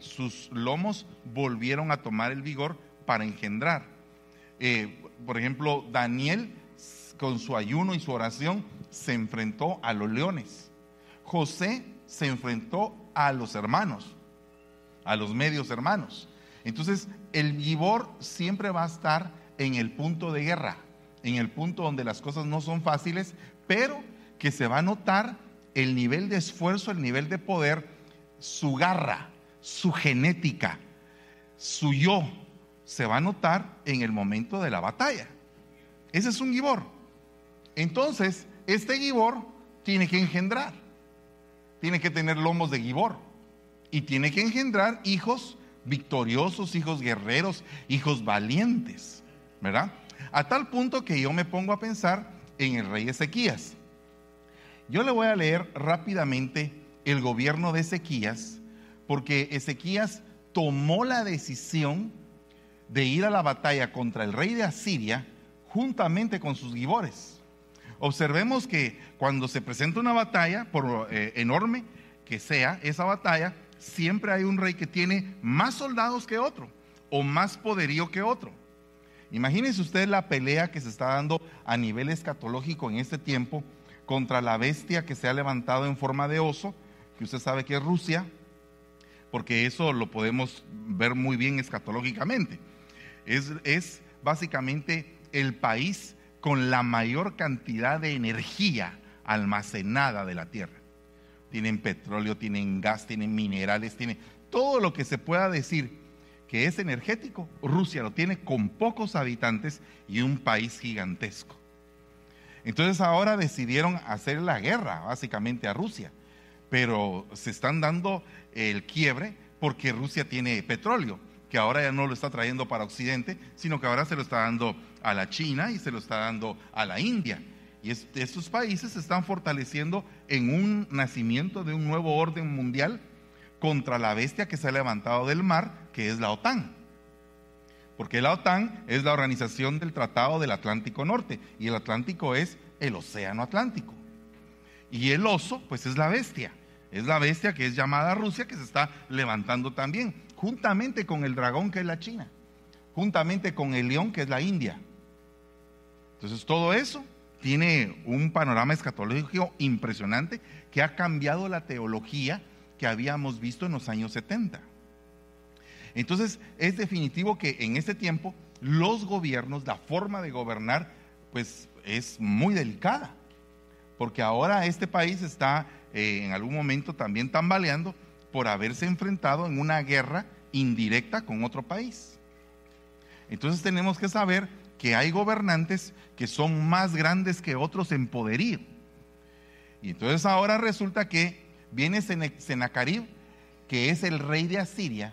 sus lomos volvieron a tomar el vigor para engendrar. Eh, por ejemplo, Daniel con su ayuno y su oración se enfrentó a los leones. José se enfrentó a los hermanos, a los medios hermanos. Entonces, el Gibor siempre va a estar en el punto de guerra, en el punto donde las cosas no son fáciles, pero que se va a notar el nivel de esfuerzo, el nivel de poder, su garra, su genética, su yo, se va a notar en el momento de la batalla. Ese es un Gibor. Entonces, este Gibor tiene que engendrar, tiene que tener lomos de Gibor y tiene que engendrar hijos victoriosos, hijos guerreros, hijos valientes, ¿verdad? A tal punto que yo me pongo a pensar en el rey Ezequías. Yo le voy a leer rápidamente el gobierno de Ezequías, porque Ezequías tomó la decisión de ir a la batalla contra el rey de Asiria juntamente con sus gibores. Observemos que cuando se presenta una batalla, por eh, enorme que sea esa batalla, siempre hay un rey que tiene más soldados que otro o más poderío que otro. Imagínense ustedes la pelea que se está dando a nivel escatológico en este tiempo contra la bestia que se ha levantado en forma de oso, que usted sabe que es Rusia, porque eso lo podemos ver muy bien escatológicamente. Es, básicamente el país con la mayor cantidad de energía almacenada de la tierra tienen petróleo, tienen gas, tienen minerales, tienen todo lo que se pueda decir que es energético. Rusia lo tiene con pocos habitantes y un país gigantesco. Entonces ahora decidieron hacer la guerra básicamente a Rusia, pero se están dando el quiebre porque Rusia tiene petróleo, que ahora ya no lo está trayendo para Occidente, sino que ahora se lo está dando a la China y se lo está dando a la India. Y estos países se están fortaleciendo en un nacimiento de un nuevo orden mundial contra la bestia que se ha levantado del mar, que es la OTAN. Porque la OTAN es la organización del Tratado del Atlántico Norte y el Atlántico es el Océano Atlántico. Y el oso, pues es la bestia. Es la bestia que es llamada Rusia que se está levantando también, juntamente con el dragón que es la China, juntamente con el león que es la India. Entonces todo eso tiene un panorama escatológico impresionante que ha cambiado la teología que habíamos visto en los años 70. Entonces, es definitivo que en este tiempo los gobiernos, la forma de gobernar, pues es muy delicada, porque ahora este país está eh, en algún momento también tambaleando por haberse enfrentado en una guerra indirecta con otro país. Entonces tenemos que saber que hay gobernantes que son más grandes que otros en poderío. Y entonces ahora resulta que viene Senacarib, que es el rey de Asiria,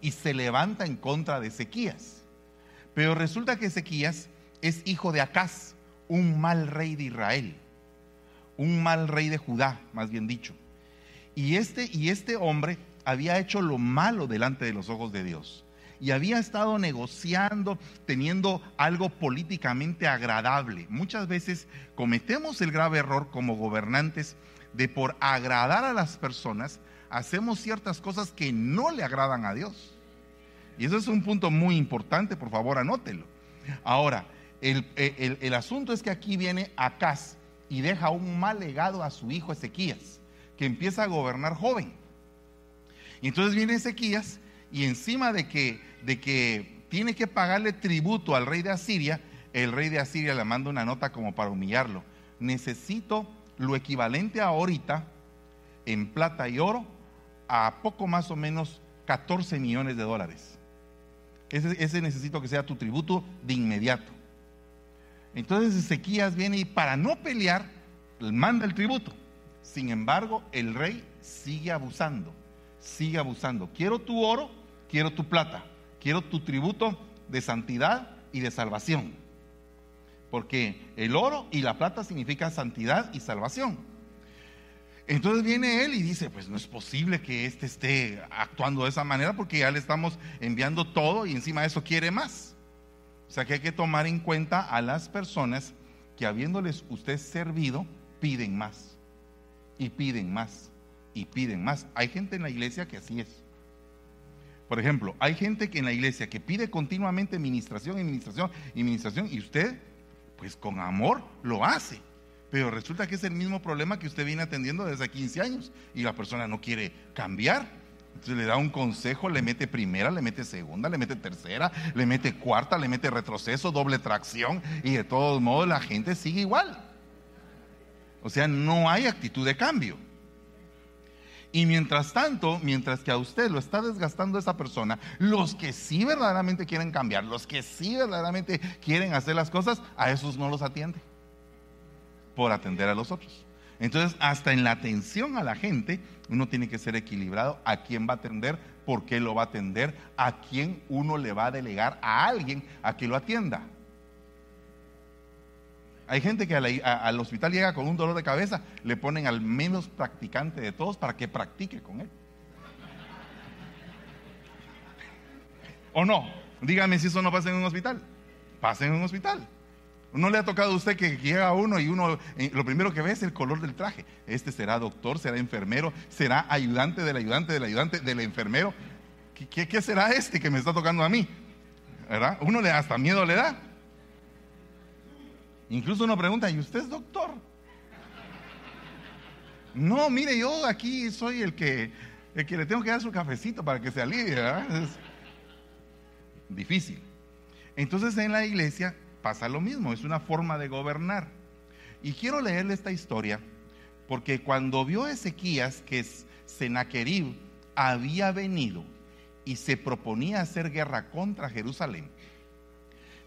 y se levanta en contra de Ezequías. Pero resulta que Ezequías es hijo de Acaz, un mal rey de Israel, un mal rey de Judá, más bien dicho. Y este, y este hombre había hecho lo malo delante de los ojos de Dios y había estado negociando, teniendo algo políticamente agradable. Muchas veces cometemos el grave error como gobernantes de por agradar a las personas, hacemos ciertas cosas que no le agradan a Dios. Y eso es un punto muy importante, por favor, anótelo. Ahora, el, asunto es que aquí viene Acaz y deja un mal legado a su hijo Ezequías, que empieza a gobernar joven. Y entonces viene Ezequías y encima de que, de que tiene que pagarle tributo al rey de Asiria, el rey de Asiria le manda una nota como para humillarlo. Necesito lo equivalente a ahorita en plata y oro a poco más o menos 14 millones de dólares. Ese, ese, necesito que sea tu tributo de inmediato. Entonces Ezequías viene y para no pelear, manda el tributo. Sin embargo, el rey sigue abusando, sigue abusando. Quiero tu oro quiero tu plata, quiero tu tributo de santidad y de salvación. Porque el oro y la plata significan santidad y salvación. Entonces viene él y dice, pues no es posible que éste esté actuando de esa manera porque ya le estamos enviando todo y encima de eso quiere más. O sea que hay que tomar en cuenta a las personas que habiéndoles usted servido, piden más y piden más y piden más. Hay gente en la iglesia que así es Por ejemplo, hay gente que en la iglesia que pide continuamente administración, administración, administración, y usted, pues con amor, lo hace. Pero resulta que es el mismo problema que usted viene atendiendo desde 15 años y la persona no quiere cambiar. Le da un consejo, le mete primera, le mete segunda, le mete tercera, le mete cuarta, le mete retroceso, doble tracción y de todos modos la gente sigue igual. O sea, no hay actitud de cambio. Y mientras tanto, mientras que a usted lo está desgastando esa persona, los que sí verdaderamente quieren cambiar, los que sí verdaderamente quieren hacer las cosas, a esos no los atiende por atender a los otros. Entonces, hasta en la atención a la gente, uno tiene que ser equilibrado a quién va a atender, por qué lo va a atender, a quién uno le va a delegar a alguien a que lo atienda. Hay gente que al hospital llega con un dolor de cabeza, le ponen al menos practicante de todos para que practique con él. ¿O no? Dígame si eso no pasa en un hospital. Pasa en un hospital. ¿No le ha tocado a usted que llega uno y uno eh, lo primero que ve es el color del traje? Este será doctor, será enfermero, será ayudante del ayudante del ayudante del enfermero. ¿Qué, será este que me está tocando a mí? ¿Verdad? Uno le hasta miedo le da. Incluso uno pregunta, ¿y usted es doctor? No, mire, yo aquí soy el que, el que le tengo que dar su cafecito para que se alivie. Es difícil. Entonces en la iglesia pasa lo mismo, es una forma de gobernar. Y quiero leerle esta historia porque cuando vio Ezequías que Sennacherib había venido y se proponía hacer guerra contra Jerusalén,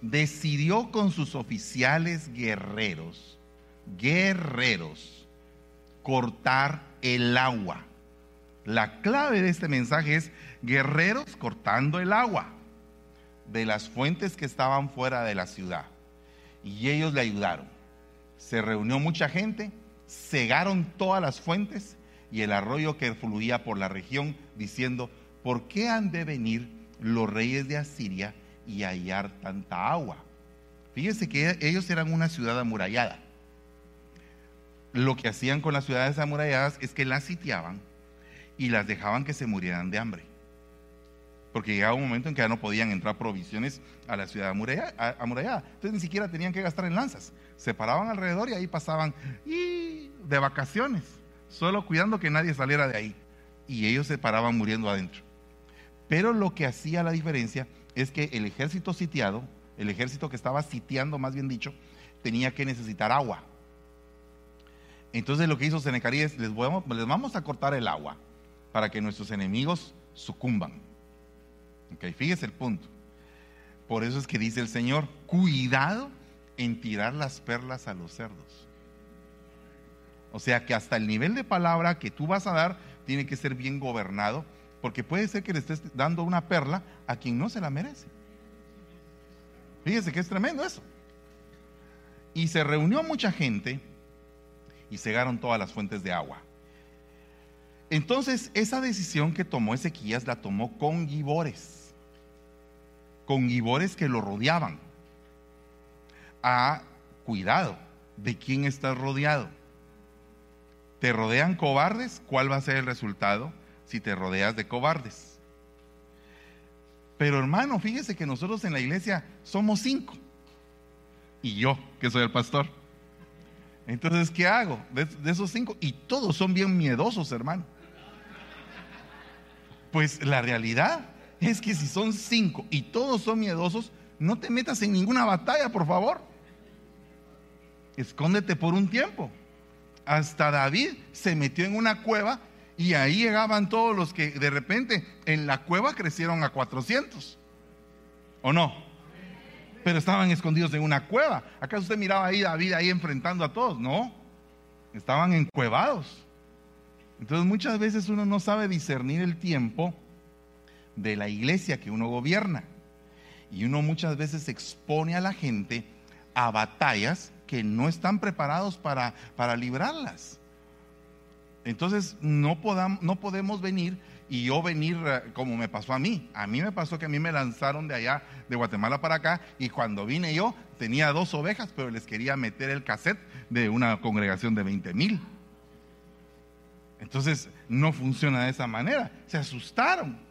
decidió con sus oficiales guerreros, guerreros, cortar el agua. La clave de este mensaje es guerreros cortando el agua de las fuentes que estaban fuera de la ciudad. Y ellos le ayudaron. Se reunió mucha gente, cegaron todas las fuentes y el arroyo que fluía por la región, diciendo, ¿por qué han de venir los reyes de Asiria y hallar tanta agua. Fíjense que ellos eran una ciudad amurallada. Lo que hacían con las ciudades amuralladas es que las sitiaban y las dejaban que se murieran de hambre. Porque llegaba un momento en que ya no podían entrar provisiones a la ciudad amurallada. Entonces ni siquiera tenían que gastar en lanzas. Se paraban alrededor y ahí pasaban y de vacaciones, solo cuidando que nadie saliera de ahí. Y ellos se paraban muriendo adentro. Pero lo que hacía la diferencia es que el ejército sitiado, el ejército que estaba sitiando, más bien dicho, tenía que necesitar agua. Entonces lo que hizo Senecarí es, les, les vamos a cortar el agua para que nuestros enemigos sucumban. Ok, fíjese el punto. Por eso es que dice el Señor, cuidado en tirar las perlas a los cerdos. O sea que hasta el nivel de palabra que tú vas a dar tiene que ser bien gobernado porque puede ser que le estés dando una perla a quien no se la merece. Fíjese que es tremendo eso. Y se reunió mucha gente y cegaron todas las fuentes de agua. Entonces, esa decisión que tomó Ezequías la tomó con gibores, con gibores que lo rodeaban. Ah, cuidado, ¿de quién estás rodeado? ¿Te rodean cobardes? ¿Cuál va a ser el resultado? si te rodeas de cobardes. Pero hermano, fíjese que nosotros en la iglesia somos cinco. Y yo, que soy el pastor. Entonces, ¿qué hago de, esos cinco? Y todos son bien miedosos, hermano. Pues la realidad es que si son cinco y todos son miedosos, no te metas en ninguna batalla, por favor. Escóndete por un tiempo. Hasta David se metió en una cueva y ahí llegaban todos los que de repente en la cueva crecieron a 400. ¿O no? Pero estaban escondidos en una cueva. ¿Acaso usted miraba ahí David ahí enfrentando a todos? No. Estaban encuevados. Entonces muchas veces uno no sabe discernir el tiempo de la iglesia que uno gobierna. Y uno muchas veces expone a la gente a batallas que no están preparados para, para librarlas. Entonces no, no podemos venir y yo venir eh, como me pasó a mí. A mí me pasó que a mí me lanzaron de allá, de Guatemala para acá, y cuando vine yo tenía dos ovejas, pero les quería meter el cassette de una congregación de 20 mil. Entonces no funciona de esa manera. Se asustaron.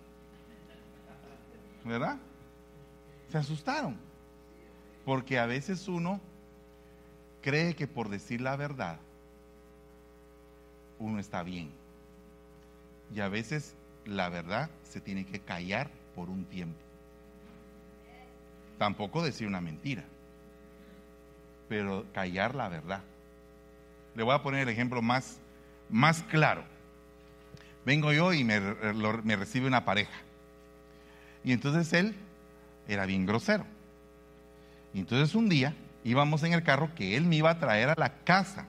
¿verdad? Se asustaron. Porque a veces uno cree que por decir la verdad, uno está bien. Y a veces la verdad se tiene que callar por un tiempo. Tampoco decir una mentira, pero callar la verdad. Le voy a poner el ejemplo más, más claro. Vengo yo y me, recibe una pareja. Y entonces él era bien grosero. Y entonces un día íbamos en el carro que él me iba a traer a la casa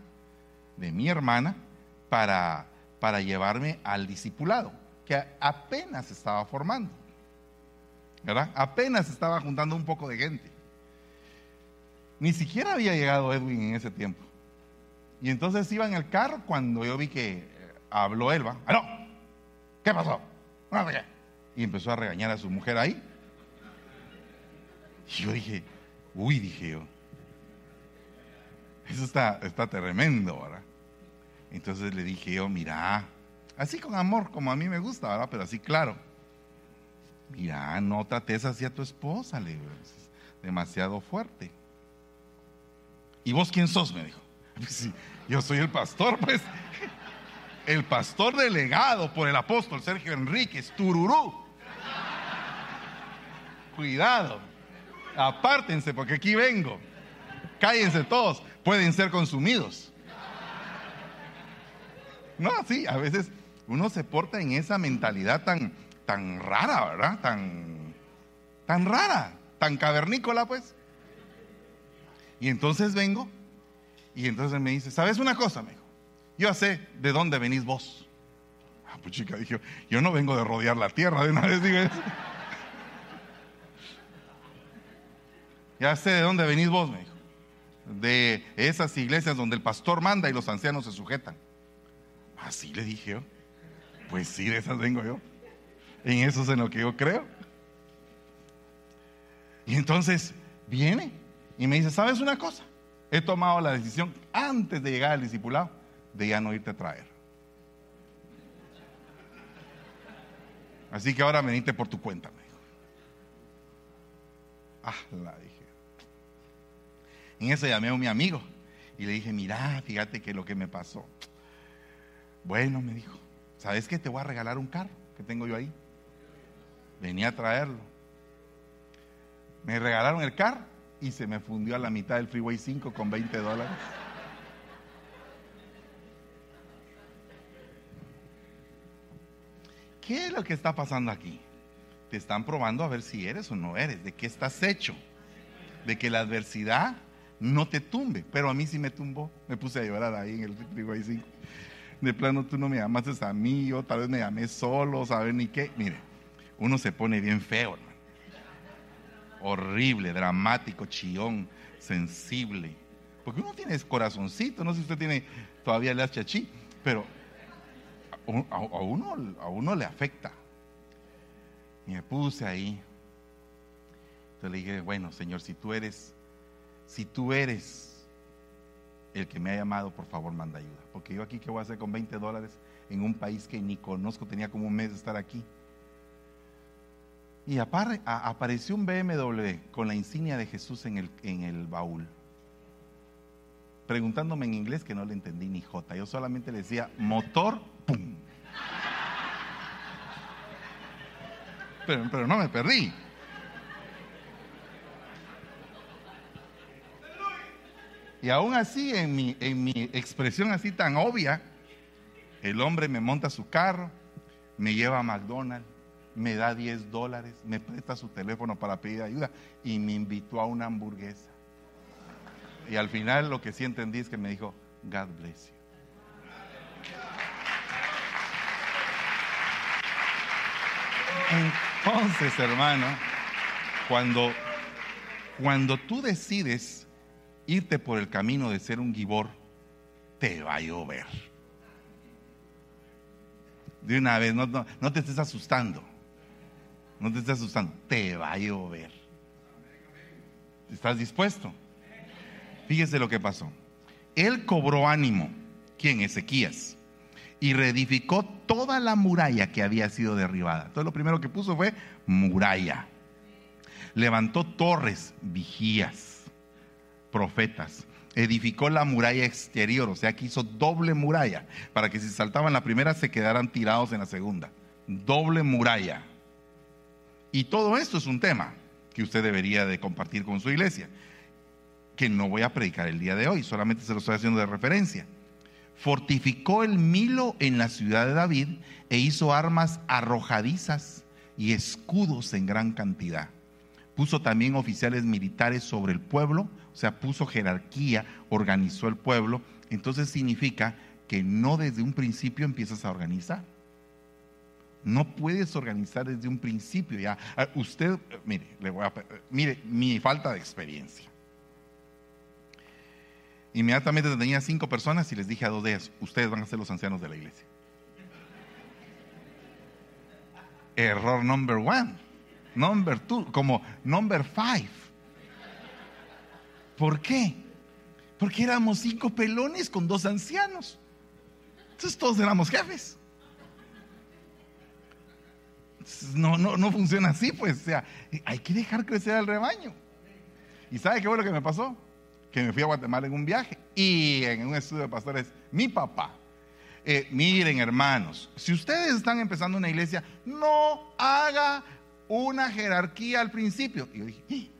de mi hermana para, para llevarme al discipulado, que apenas estaba formando. ¿Verdad? Apenas estaba juntando un poco de gente. Ni siquiera había llegado Edwin en ese tiempo. Y entonces iba en el carro cuando yo vi que eh, habló Elba. ¡Ah, no! ¿Qué pasó? Y empezó a regañar a su mujer ahí. Y yo dije, uy, dije yo. Eso está, está tremendo, ¿verdad? Entonces le dije yo, mira, así con amor, como a mí me gusta, ¿verdad? Pero así claro. Mira, no trates así a tu esposa, le digo, demasiado fuerte. ¿Y vos quién sos? Me dijo. Pues yo soy el pastor, pues. El pastor delegado por el apóstol Sergio Enríquez, Tururú. Cuidado. Apártense porque aquí vengo. Cállense todos. Pueden ser consumidos. No, sí, a veces uno se porta en esa mentalidad tan, tan rara, ¿verdad? Tan, tan rara, tan cavernícola, pues. Y entonces vengo y entonces me dice, ¿sabes una cosa? Me dijo, yo sé de dónde venís vos. Ah, pues chica, dije, yo no vengo de rodear la tierra, de una vez eso. ya sé de dónde venís vos, me dijo. De esas iglesias donde el pastor manda y los ancianos se sujetan. Así le dije yo. Pues sí, de esas vengo yo. En eso es en lo que yo creo. Y entonces viene y me dice, ¿sabes una cosa? He tomado la decisión antes de llegar al discipulado de ya no irte a traer. Así que ahora venite por tu cuenta, me dijo. Ah, la dije. En eso llamé a mi amigo y le dije, mira, fíjate que lo que me pasó. Bueno, me dijo, ¿sabes qué? Te voy a regalar un carro que tengo yo ahí. Venía a traerlo. Me regalaron el carro y se me fundió a la mitad del Freeway 5 con 20 dólares. ¿Qué es lo que está pasando aquí? Te están probando a ver si eres o no eres, de qué estás hecho, de que la adversidad no te tumbe, pero a mí sí me tumbó, me puse a llorar ahí en el Freeway 5 de plano tú no me llamaste a mí, yo tal vez me llamé solo, ¿sabes ni qué? Mire, uno se pone bien feo, hermano. Horrible, dramático, chillón, sensible. Porque uno tiene corazoncito, no sé si usted tiene todavía el chachi, pero a, uno, a uno le afecta. Y me puse ahí. Entonces le dije, bueno, Señor, si tú eres, si tú eres el que me ha llamado, por favor, manda ayuda. Porque yo aquí, ¿qué voy a hacer con 20 dólares en un país que ni conozco? Tenía como un mes de estar aquí. Y apareció un BMW con la insignia de Jesús en el, en el baúl. Preguntándome en inglés que no le entendí ni jota. Yo solamente le decía, motor, pum. Pero, no me perdí. Y aún así, en mi, en mi expresión así tan obvia, el hombre me monta su carro, me lleva a McDonald's, me da 10 dólares, me presta su teléfono para pedir ayuda y me invitó a una hamburguesa. Y al final lo que sí entendí es que me dijo, God bless you. Entonces, hermano, cuando, cuando tú decides irte por el camino de ser un gibor, te va a llover. De una vez, no, no, te estés asustando. No te estés asustando, te va a llover. ¿Estás dispuesto? Fíjese lo que pasó. Él cobró ánimo, ¿quién? Ezequías, y reedificó toda la muralla que había sido derribada. Entonces lo primero que puso fue muralla. Levantó torres, vigías, profetas. Edificó la muralla exterior, o sea que hizo doble muralla, para que si saltaban la primera se quedaran tirados en la segunda. Doble muralla. Y todo esto es un tema que usted debería de compartir con su iglesia, que no voy a predicar el día de hoy, solamente se lo estoy haciendo de referencia. Fortificó el Milo en la ciudad de David e hizo armas arrojadizas y escudos en gran cantidad. Puso también oficiales militares sobre el pueblo, o sea, puso jerarquía, organizó el pueblo. Entonces significa que no desde un principio empiezas a organizar. No puedes organizar desde un principio ya. Ah, usted, mire, le voy a, mire, mi falta de experiencia. Inmediatamente tenía cinco personas y les dije a dos de ustedes van a ser los ancianos de la iglesia. Error number one, number two, como number five. ¿Por qué? Porque éramos cinco pelones con dos ancianos. Entonces todos éramos jefes. No, no, no funciona así, pues. O sea, hay que dejar crecer al rebaño. ¿Y sabe qué fue lo que me pasó? Que me fui a Guatemala en un viaje y en un estudio de pastores, mi papá. Eh, miren, hermanos, si ustedes están empezando una iglesia, no haga una jerarquía al principio. Y yo dije, ¿y?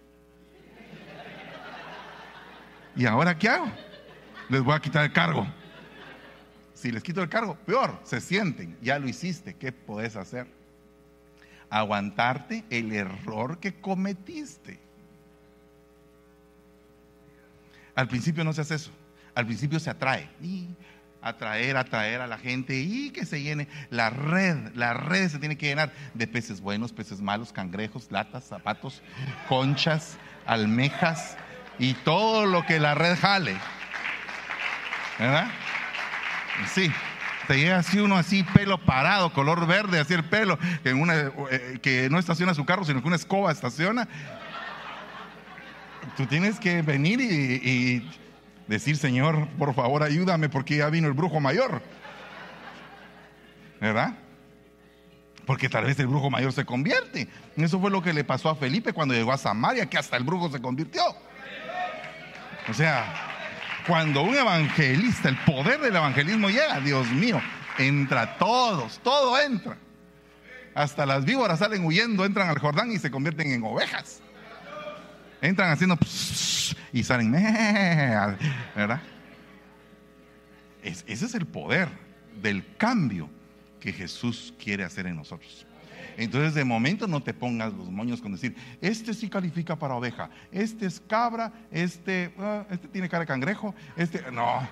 ¿y ahora qué hago? Les voy a quitar el cargo. Si les quito el cargo, peor, se sienten, ya lo hiciste, ¿qué podés hacer? Aguantarte el error que cometiste. Al principio no se hace eso. Al principio se atrae. Y atraer, atraer a la gente y que se llene. La red, la red se tiene que llenar de peces buenos, peces malos, cangrejos, latas, zapatos, conchas, almejas y todo lo que la red jale. ¿Verdad? Sí te llega así uno así, pelo parado, color verde, así el pelo, eh, que no estaciona su carro, sino que una escoba estaciona. Tú tienes que venir y, decir, Señor, por favor, ayúdame porque ya vino el brujo mayor. ¿Verdad? Porque tal vez el brujo mayor se convierte. Eso fue lo que le pasó a Felipe cuando llegó a Samaria, que hasta el brujo se convirtió. O sea, cuando un evangelista, el poder del evangelismo llega, Dios mío, entra todos, todo entra. Hasta las víboras salen huyendo, entran al Jordán y se convierten en ovejas. Entran haciendo y salen, ¿verdad? ese es el poder del cambio que Jesús quiere hacer en nosotros. Entonces de momento no te pongas los moños con decir, este sí califica para oveja, este es cabra, este, ah, este tiene cara de cangrejo, este, no.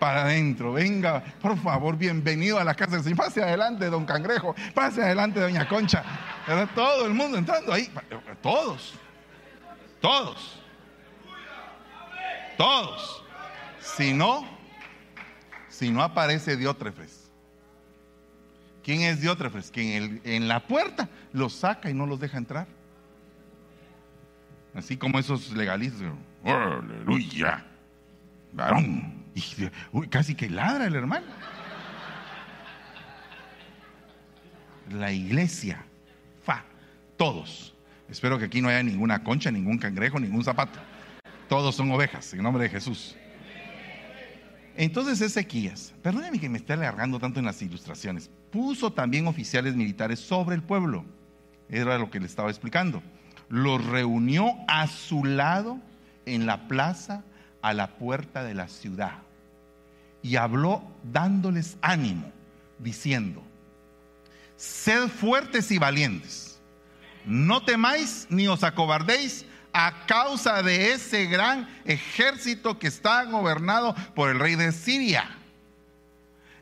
Para adentro, venga, por favor, bienvenido a la casa del Señor. Pase adelante, don Cangrejo, pase adelante, doña Concha. Todo el mundo entrando ahí, todos, todos, todos. Si no, si no aparece Diótrefes, ¿Quién es Diótrefes? Que en, en la puerta los saca y no los deja entrar. Así como esos legalistas. Aleluya. Varón. Uy, casi que ladra el hermano. La iglesia. Fa. Todos. Espero que aquí no haya ninguna concha, ningún cangrejo, ningún zapato. Todos son ovejas, en nombre de Jesús. Entonces Ezequías, perdóneme que me esté alargando tanto en las ilustraciones, puso también oficiales militares sobre el pueblo. Era lo que le estaba explicando. Los reunió a su lado en la plaza a la puerta de la ciudad y habló dándoles ánimo, diciendo, sed fuertes y valientes, no temáis ni os acobardéis a causa de ese gran ejército que está gobernado por el rey de Siria,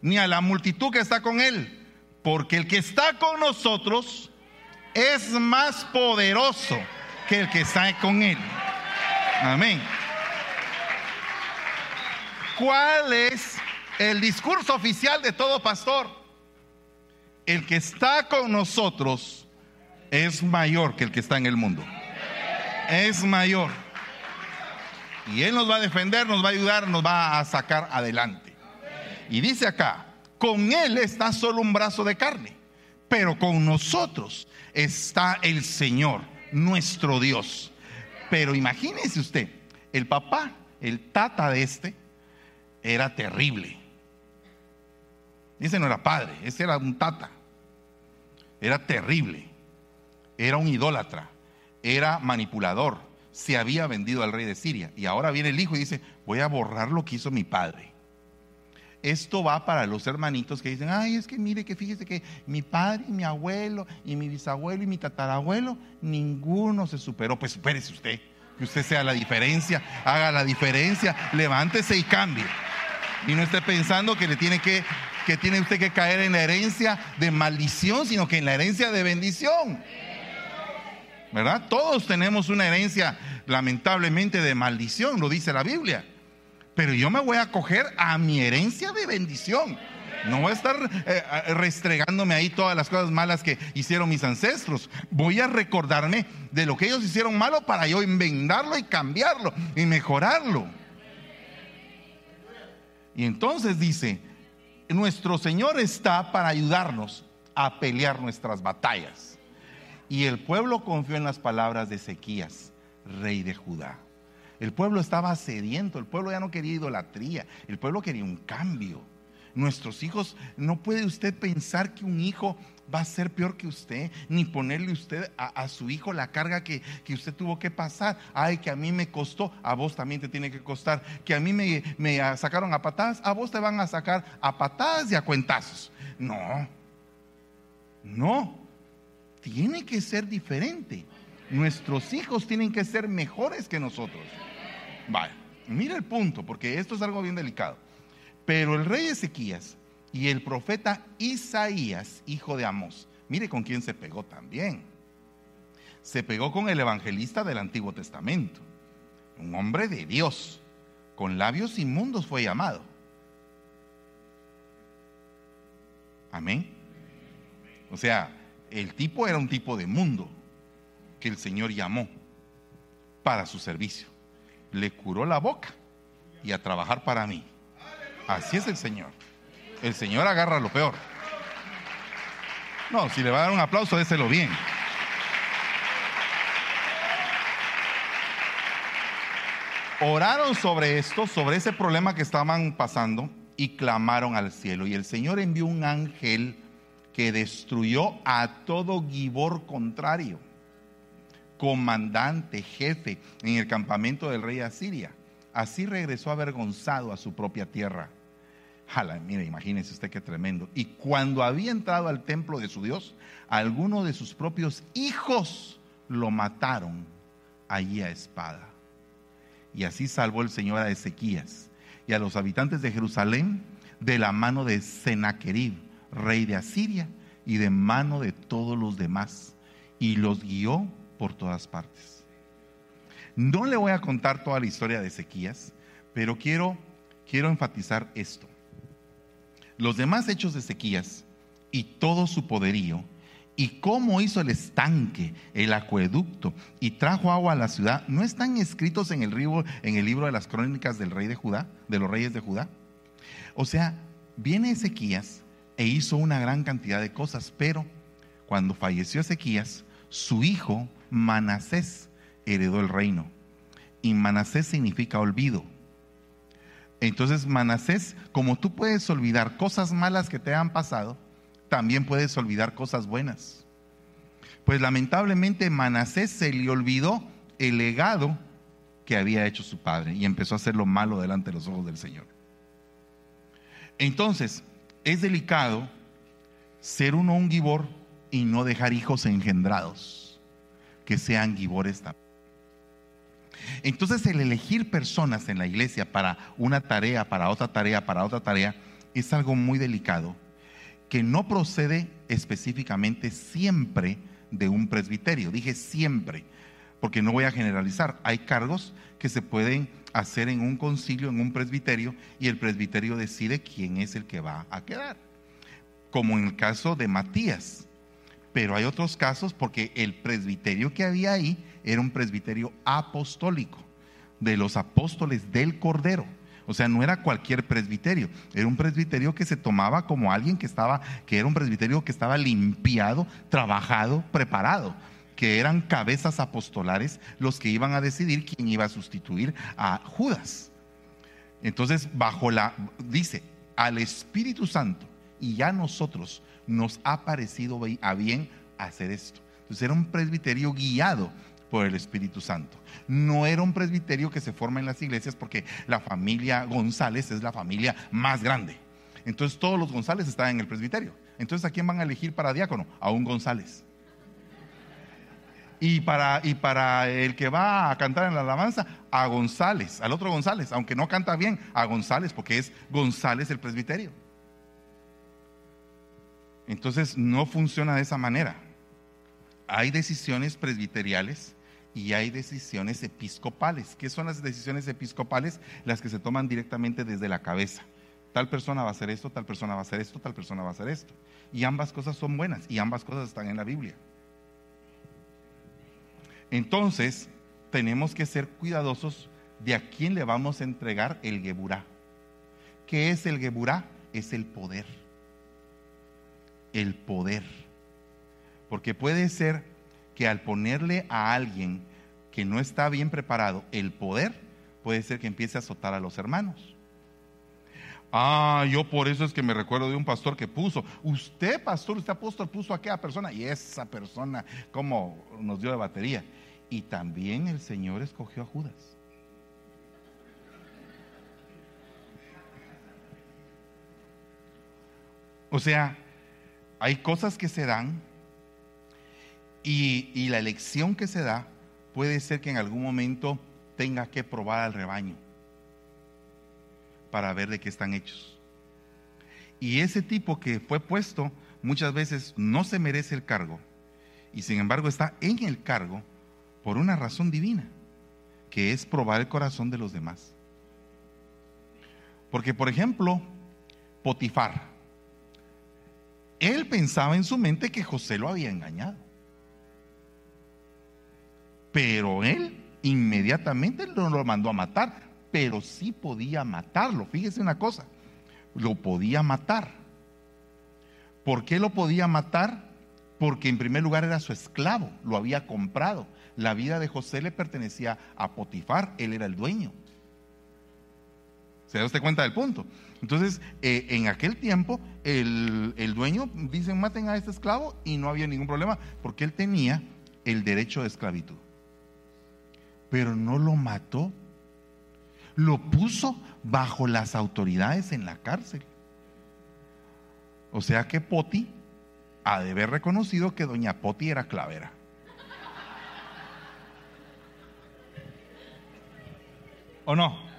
ni a la multitud que está con él, porque el que está con nosotros es más poderoso que el que está con él. Amén. ¿Cuál es el discurso oficial de todo pastor? El que está con nosotros es mayor que el que está en el mundo. Es mayor. Y Él nos va a defender, nos va a ayudar, nos va a sacar adelante. Y dice acá, con Él está solo un brazo de carne, pero con nosotros está el Señor nuestro Dios. Pero imagínese usted, el papá, el tata de este, era terrible. Ese no era padre, ese era un tata. Era terrible. Era un idólatra. Era manipulador. Se había vendido al rey de Siria. Y ahora viene el hijo y dice, voy a borrar lo que hizo mi padre. Esto va para los hermanitos que dicen, ay, es que mire que fíjese que mi padre y mi abuelo y mi bisabuelo y mi tatarabuelo, ninguno se superó. Pues espérese usted, que usted sea la diferencia, haga la diferencia, levántese y cambie. Y no esté pensando que le tiene que, que tiene usted que caer en la herencia de maldición, sino que en la herencia de bendición. ¿Verdad? Todos tenemos una herencia, lamentablemente, de maldición, lo dice la Biblia pero yo me voy a coger a mi herencia de bendición. No voy a estar eh, restregándome ahí todas las cosas malas que hicieron mis ancestros. Voy a recordarme de lo que ellos hicieron malo para yo enmendarlo y cambiarlo y mejorarlo. Y entonces dice, nuestro Señor está para ayudarnos a pelear nuestras batallas. Y el pueblo confió en las palabras de Ezequías, rey de Judá. El pueblo estaba sediento, el pueblo ya no quería idolatría, el pueblo quería un cambio. Nuestros hijos, no puede usted pensar que un hijo va a ser peor que usted, ni ponerle usted a, su hijo la carga que, usted tuvo que pasar. Ay, que a mí me costó, a vos también te tiene que costar. Que a mí me, me sacaron a patadas, a vos te van a sacar a patadas y a cuentazos. No, no, tiene que ser diferente. Nuestros hijos tienen que ser mejores que nosotros. Vale, mira el punto, porque esto es algo bien delicado. Pero el rey Ezequías y el profeta Isaías, hijo de Amós, mire con quién se pegó también. Se pegó con el evangelista del Antiguo Testamento, un hombre de Dios, con labios inmundos fue llamado. Amén. O sea, el tipo era un tipo de mundo que el Señor llamó para su servicio le curó la boca y a trabajar para mí. Así es el Señor. El Señor agarra lo peor. No, si le va a dar un aplauso, déselo bien. Oraron sobre esto, sobre ese problema que estaban pasando y clamaron al cielo. Y el Señor envió un ángel que destruyó a todo Gibor contrario comandante, jefe en el campamento del rey de Asiria. Así regresó avergonzado a su propia tierra. Jala, mire, imagínese usted qué tremendo. Y cuando había entrado al templo de su Dios, algunos de sus propios hijos lo mataron allí a espada. Y así salvó el Señor a Ezequías y a los habitantes de Jerusalén de la mano de Sennacherib, rey de Asiria, y de mano de todos los demás. Y los guió por todas partes. No le voy a contar toda la historia de Ezequías, pero quiero, quiero enfatizar esto. Los demás hechos de Ezequías y todo su poderío y cómo hizo el estanque, el acueducto y trajo agua a la ciudad, no están escritos en el, libro, en el libro de las crónicas del rey de Judá, de los reyes de Judá. O sea, viene Ezequías e hizo una gran cantidad de cosas, pero cuando falleció Ezequías, su hijo Manasés heredó el reino. Y Manasés significa olvido. Entonces Manasés, como tú puedes olvidar cosas malas que te han pasado, también puedes olvidar cosas buenas. Pues lamentablemente Manasés se le olvidó el legado que había hecho su padre y empezó a hacer lo malo delante de los ojos del Señor. Entonces, es delicado ser uno un gibor y no dejar hijos engendrados que sean gibores Entonces el elegir personas en la iglesia para una tarea, para otra tarea, para otra tarea, es algo muy delicado, que no procede específicamente siempre de un presbiterio. Dije siempre, porque no voy a generalizar. Hay cargos que se pueden hacer en un concilio, en un presbiterio, y el presbiterio decide quién es el que va a quedar. Como en el caso de Matías. Pero hay otros casos porque el presbiterio que había ahí era un presbiterio apostólico, de los apóstoles del Cordero. O sea, no era cualquier presbiterio, era un presbiterio que se tomaba como alguien que estaba, que era un presbiterio que estaba limpiado, trabajado, preparado, que eran cabezas apostolares los que iban a decidir quién iba a sustituir a Judas. Entonces, bajo la, dice, al Espíritu Santo y ya nosotros nos ha parecido a bien hacer esto. Entonces era un presbiterio guiado por el Espíritu Santo. No era un presbiterio que se forma en las iglesias porque la familia González es la familia más grande. Entonces todos los González estaban en el presbiterio. Entonces ¿a quién van a elegir para diácono? A un González. Y para, y para el que va a cantar en la alabanza, a González, al otro González, aunque no canta bien, a González, porque es González el presbiterio. Entonces no funciona de esa manera. Hay decisiones presbiteriales y hay decisiones episcopales. ¿Qué son las decisiones episcopales? Las que se toman directamente desde la cabeza. Tal persona va a hacer esto, tal persona va a hacer esto, tal persona va a hacer esto. Y ambas cosas son buenas y ambas cosas están en la Biblia. Entonces, tenemos que ser cuidadosos de a quién le vamos a entregar el Geburá. ¿Qué es el Geburá? Es el poder. El poder. Porque puede ser que al ponerle a alguien que no está bien preparado el poder, puede ser que empiece a azotar a los hermanos. Ah, yo por eso es que me recuerdo de un pastor que puso, usted pastor, usted apóstol puso a aquella persona y esa persona como nos dio de batería. Y también el Señor escogió a Judas. O sea, hay cosas que se dan y, la elección que se da puede ser que en algún momento tenga que probar al rebaño para ver de qué están hechos. Y ese tipo que fue puesto muchas veces no se merece el cargo y sin embargo está en el cargo por una razón divina, que es probar el corazón de los demás. Porque, por ejemplo, Potifar, él pensaba en su mente que José lo había engañado. Pero él inmediatamente no lo mandó a matar, pero sí podía matarlo. Fíjese una cosa, lo podía matar. ¿Por qué lo podía matar? Porque en primer lugar era su esclavo, lo había comprado. La vida de José le pertenecía a Potifar, él era el dueño. ¿Se da usted cuenta del punto? Entonces, eh, en aquel tiempo, el, el dueño dice, maten a este esclavo y no había ningún problema, porque él tenía el derecho de esclavitud pero no lo mató. Lo puso bajo las autoridades en la cárcel. O sea que Poti ha de haber reconocido que doña Poti era clavera. ¿O no?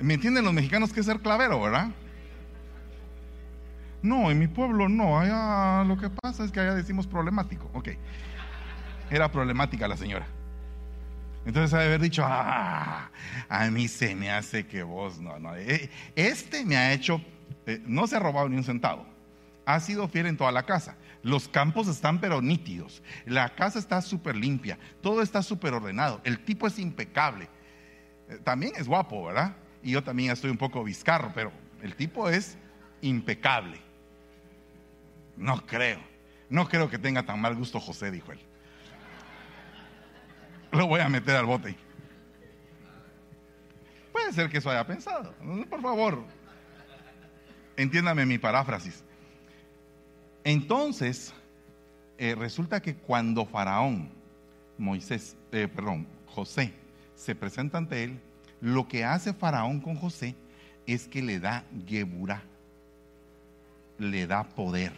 ¿Me entienden los mexicanos que es ser clavero, verdad? No, en mi pueblo no. Allá lo que pasa es que allá decimos problemático. Ok. Era problemática la señora. Entonces ha de haber dicho, ah, a mí se me hace que vos no, no. Eh, este me ha hecho, eh, no se ha robado ni un centavo. Ha sido fiel en toda la casa. Los campos están pero nítidos. La casa está súper limpia. Todo está súper ordenado. El tipo es impecable. Eh, también es guapo, ¿verdad? Y yo también estoy un poco bizcarro, pero el tipo es impecable. No creo. No creo que tenga tan mal gusto José, dijo él lo voy a meter al bote. Puede ser que eso haya pensado. Por favor, entiéndame mi paráfrasis. Entonces, eh, resulta que cuando Faraón, Moisés, eh, perdón, José, se presenta ante él, lo que hace Faraón con José es que le da Geburá, le da poder.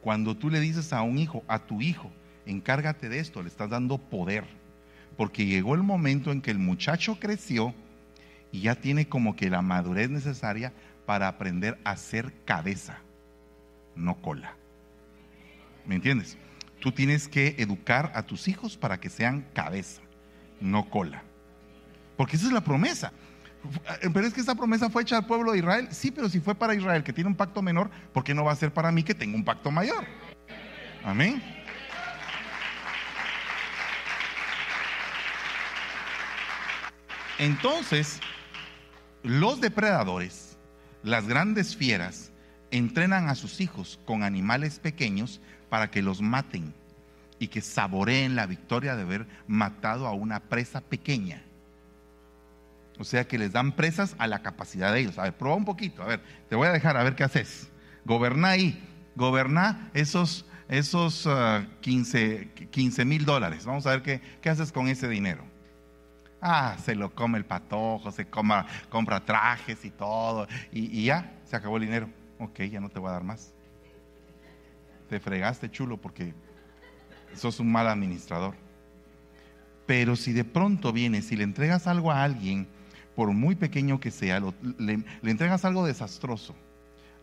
Cuando tú le dices a un hijo, a tu hijo, encárgate de esto, le estás dando poder. Porque llegó el momento en que el muchacho creció y ya tiene como que la madurez necesaria para aprender a ser cabeza, no cola. ¿Me entiendes? Tú tienes que educar a tus hijos para que sean cabeza, no cola. Porque esa es la promesa. Pero es que esa promesa fue hecha al pueblo de Israel. Sí, pero si fue para Israel que tiene un pacto menor, ¿por qué no va a ser para mí que tengo un pacto mayor? Amén. Entonces, los depredadores, las grandes fieras, entrenan a sus hijos con animales pequeños para que los maten y que saboreen la victoria de haber matado a una presa pequeña. O sea que les dan presas a la capacidad de ellos. A ver, prueba un poquito. A ver, te voy a dejar a ver qué haces. Goberná ahí. Goberná esos, esos 15 ah, mil dólares. Vamos a ver qué, qué haces con ese dinero. Ah, se lo come el patojo, se compra trajes y todo. Y, y ya, se acabó el dinero. Ok, ya no te voy a dar más. Te fregaste, chulo, porque sos un mal administrador. Pero si de pronto vienes y le entregas algo a alguien, por muy pequeño que sea, le, entregas algo desastroso,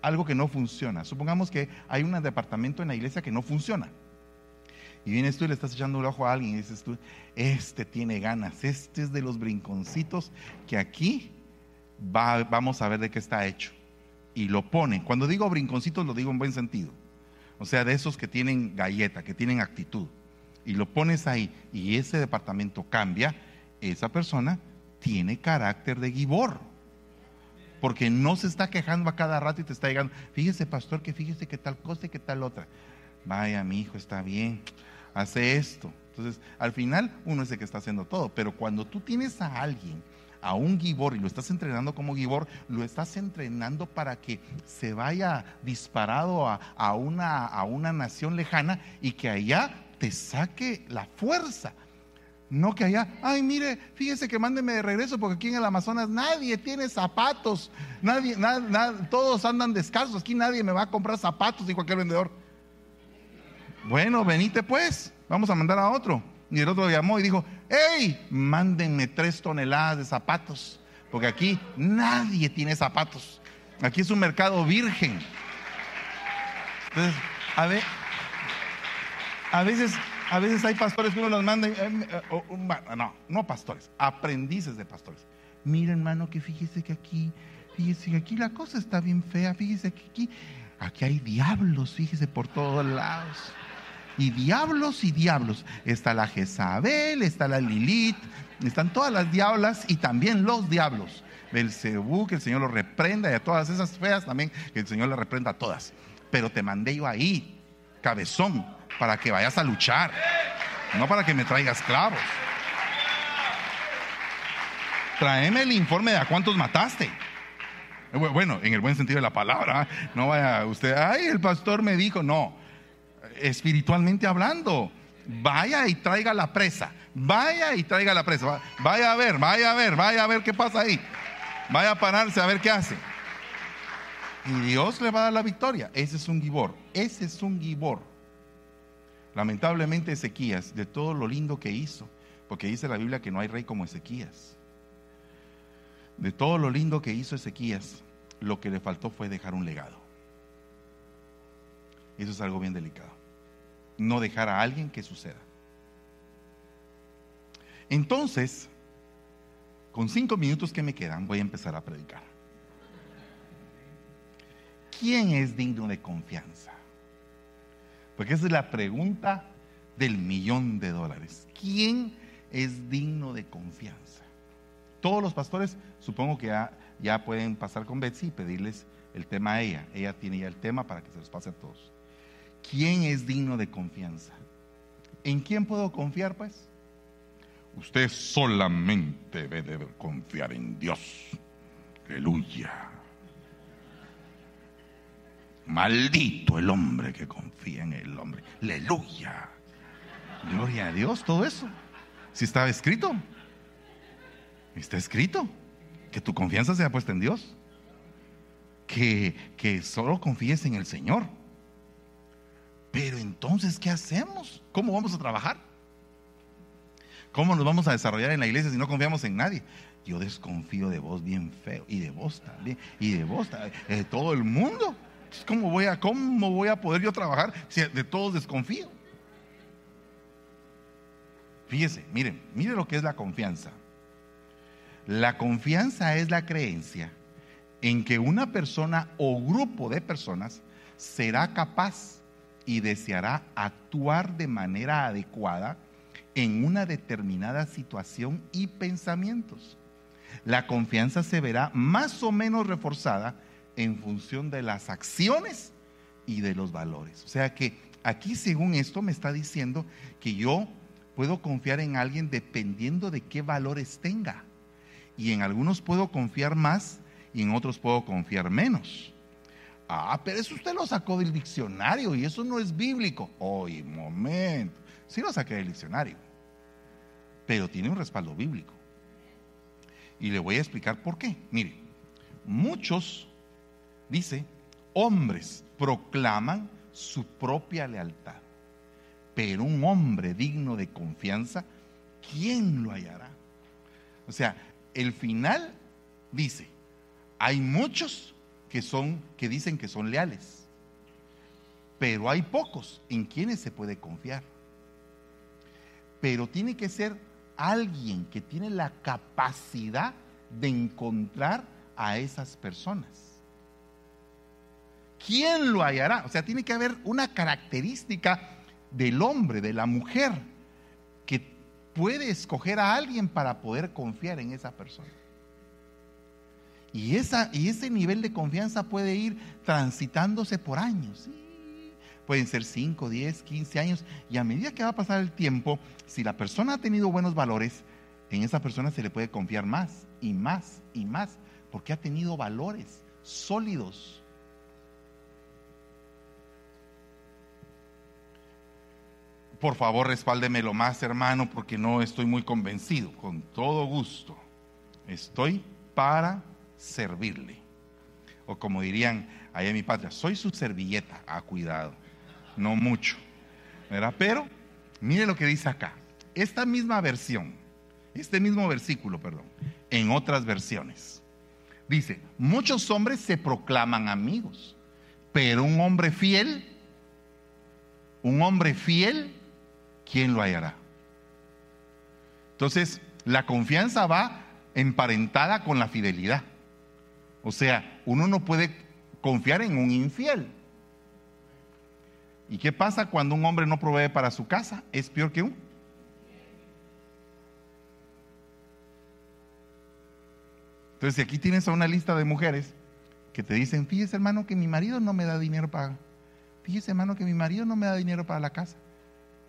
algo que no funciona. Supongamos que hay un departamento en la iglesia que no funciona. Y vienes tú y le estás echando el ojo a alguien y dices tú, este tiene ganas, este es de los brinconcitos que aquí vamos a ver de qué está hecho. Y lo pone. Cuando digo brinconcitos lo digo en buen sentido. O sea, de esos que tienen galleta, que tienen actitud. Y lo pones ahí y ese departamento cambia, esa persona tiene carácter de gibor. Porque no se está quejando a cada rato y te está llegando, fíjese pastor, que fíjese que tal cosa y que tal otra. Vaya, mi hijo está bien, hace esto. Entonces, al final uno es el que está haciendo todo, pero cuando tú tienes a alguien, a un gibor y lo estás entrenando como gibor, lo estás entrenando para que se vaya disparado a, una, a una nación lejana y que allá te saque la fuerza no que allá, ay, mire, fíjese que mándeme de regreso porque aquí en el Amazonas nadie tiene zapatos, nadie, todos andan descalzos, aquí nadie me va a comprar zapatos, dijo aquel vendedor. Bueno, venite pues, vamos a mandar a otro. Y el otro llamó y dijo, hey, mándenme tres toneladas de zapatos, porque aquí nadie tiene zapatos. Aquí es un mercado virgen. Entonces, a ver, a veces a veces hay pastores que uno los manda, eh, eh, no, no pastores, aprendices de pastores. Mira, hermano, que fíjese que aquí, fíjese que aquí la cosa está bien fea, fíjese que aquí, aquí hay diablos, fíjese por todos lados. Y diablos y diablos. Está la Jezabel, está la Lilith, están todas las diablas y también los diablos. Belcebú, que el Señor lo reprenda, y a todas esas feas también, que el Señor le reprenda a todas. Pero te mandé yo ahí, cabezón, para que vayas a luchar, no para que me traigas clavos. Tráeme el informe de a cuántos mataste. Bueno, en el buen sentido de la palabra, no vaya usted, ay, el pastor me dijo, no, espiritualmente hablando, vaya y traiga la presa, vaya y traiga la presa, vaya a ver, vaya a ver, vaya a ver qué pasa ahí, vaya a pararse a ver qué hace. Y Dios le va a dar la victoria. Ese es un gibor, ese es un gibor. Lamentablemente Ezequías, de todo lo lindo que hizo, porque dice la Biblia que no hay rey como Ezequías, de todo lo lindo que hizo Ezequías, lo que le faltó fue dejar un legado. Eso es algo bien delicado. No dejar a alguien que suceda. Entonces, con cinco minutos que me quedan, voy a empezar a predicar. ¿Quién es digno de confianza? Porque esa es la pregunta del millón de dólares. ¿Quién es digno de confianza? Todos los pastores supongo que ya, pueden pasar con Betsy y pedirles el tema a ella. Ella tiene ya el tema para que se los pase a todos. ¿Quién es digno de confianza? ¿En quién puedo confiar pues? Usted solamente debe confiar en Dios. Aleluya. Maldito el hombre que confía en el hombre. Aleluya. Gloria a Dios, todo eso. Si estaba escrito. Está escrito. Que tu confianza sea puesta en Dios. Que, que solo confíes en el Señor. Pero entonces, ¿qué hacemos? ¿Cómo vamos a trabajar? ¿Cómo nos vamos a desarrollar en la iglesia si no confiamos en nadie? Yo desconfío de vos bien feo. Y de vos también. Y de vos también. De todo el mundo. ¿Cómo voy a, cómo voy a poder yo trabajar si de todos desconfío? Fíjese, miren, miren lo que es la confianza. La confianza es la creencia en que una persona o grupo de personas será capaz y deseará actuar de manera adecuada en una determinada situación y pensamientos. La confianza se verá más o menos reforzada en función de las acciones y de los valores. O sea que aquí según esto me está diciendo que yo puedo confiar en alguien dependiendo de qué valores tenga. Y en algunos puedo confiar más y en otros puedo confiar menos. Ah, pero eso usted lo sacó del diccionario y eso no es bíblico. Oye, momento. Sí lo saqué del diccionario, pero tiene un respaldo bíblico. Y le voy a explicar por qué. Mire, muchos, dice, hombres proclaman su propia lealtad. Pero un hombre digno de confianza, ¿quién lo hallará? O sea, el final dice, hay muchos que son que dicen que son leales. Pero hay pocos en quienes se puede confiar. Pero tiene que ser alguien que tiene la capacidad de encontrar a esas personas. ¿Quién lo hallará? O sea, tiene que haber una característica del hombre, de la mujer, que puede escoger a alguien para poder confiar en esa persona. Y, esa, y ese nivel de confianza puede ir transitándose por años. Pueden ser 5, 10, 15 años. Y a medida que va a pasar el tiempo, si la persona ha tenido buenos valores, en esa persona se le puede confiar más y más y más, porque ha tenido valores sólidos. Por favor, respáldemelo más, hermano, porque no estoy muy convencido. Con todo gusto. Estoy para servirle. O como dirían allá en mi patria, soy su servilleta. Ah, cuidado. No mucho. ¿Verdad? Pero mire lo que dice acá. Esta misma versión, este mismo versículo, perdón, en otras versiones. Dice, muchos hombres se proclaman amigos, pero un hombre fiel, un hombre fiel ¿quién lo hallará? Entonces, la confianza va emparentada con la fidelidad. O sea, uno no puede confiar en un infiel. ¿Y qué pasa cuando un hombre no provee para su casa? Es peor que un. Entonces, si aquí tienes a una lista de mujeres que te dicen, fíjese hermano que mi marido no me da dinero para, fíjese hermano que mi marido no me da dinero para la casa.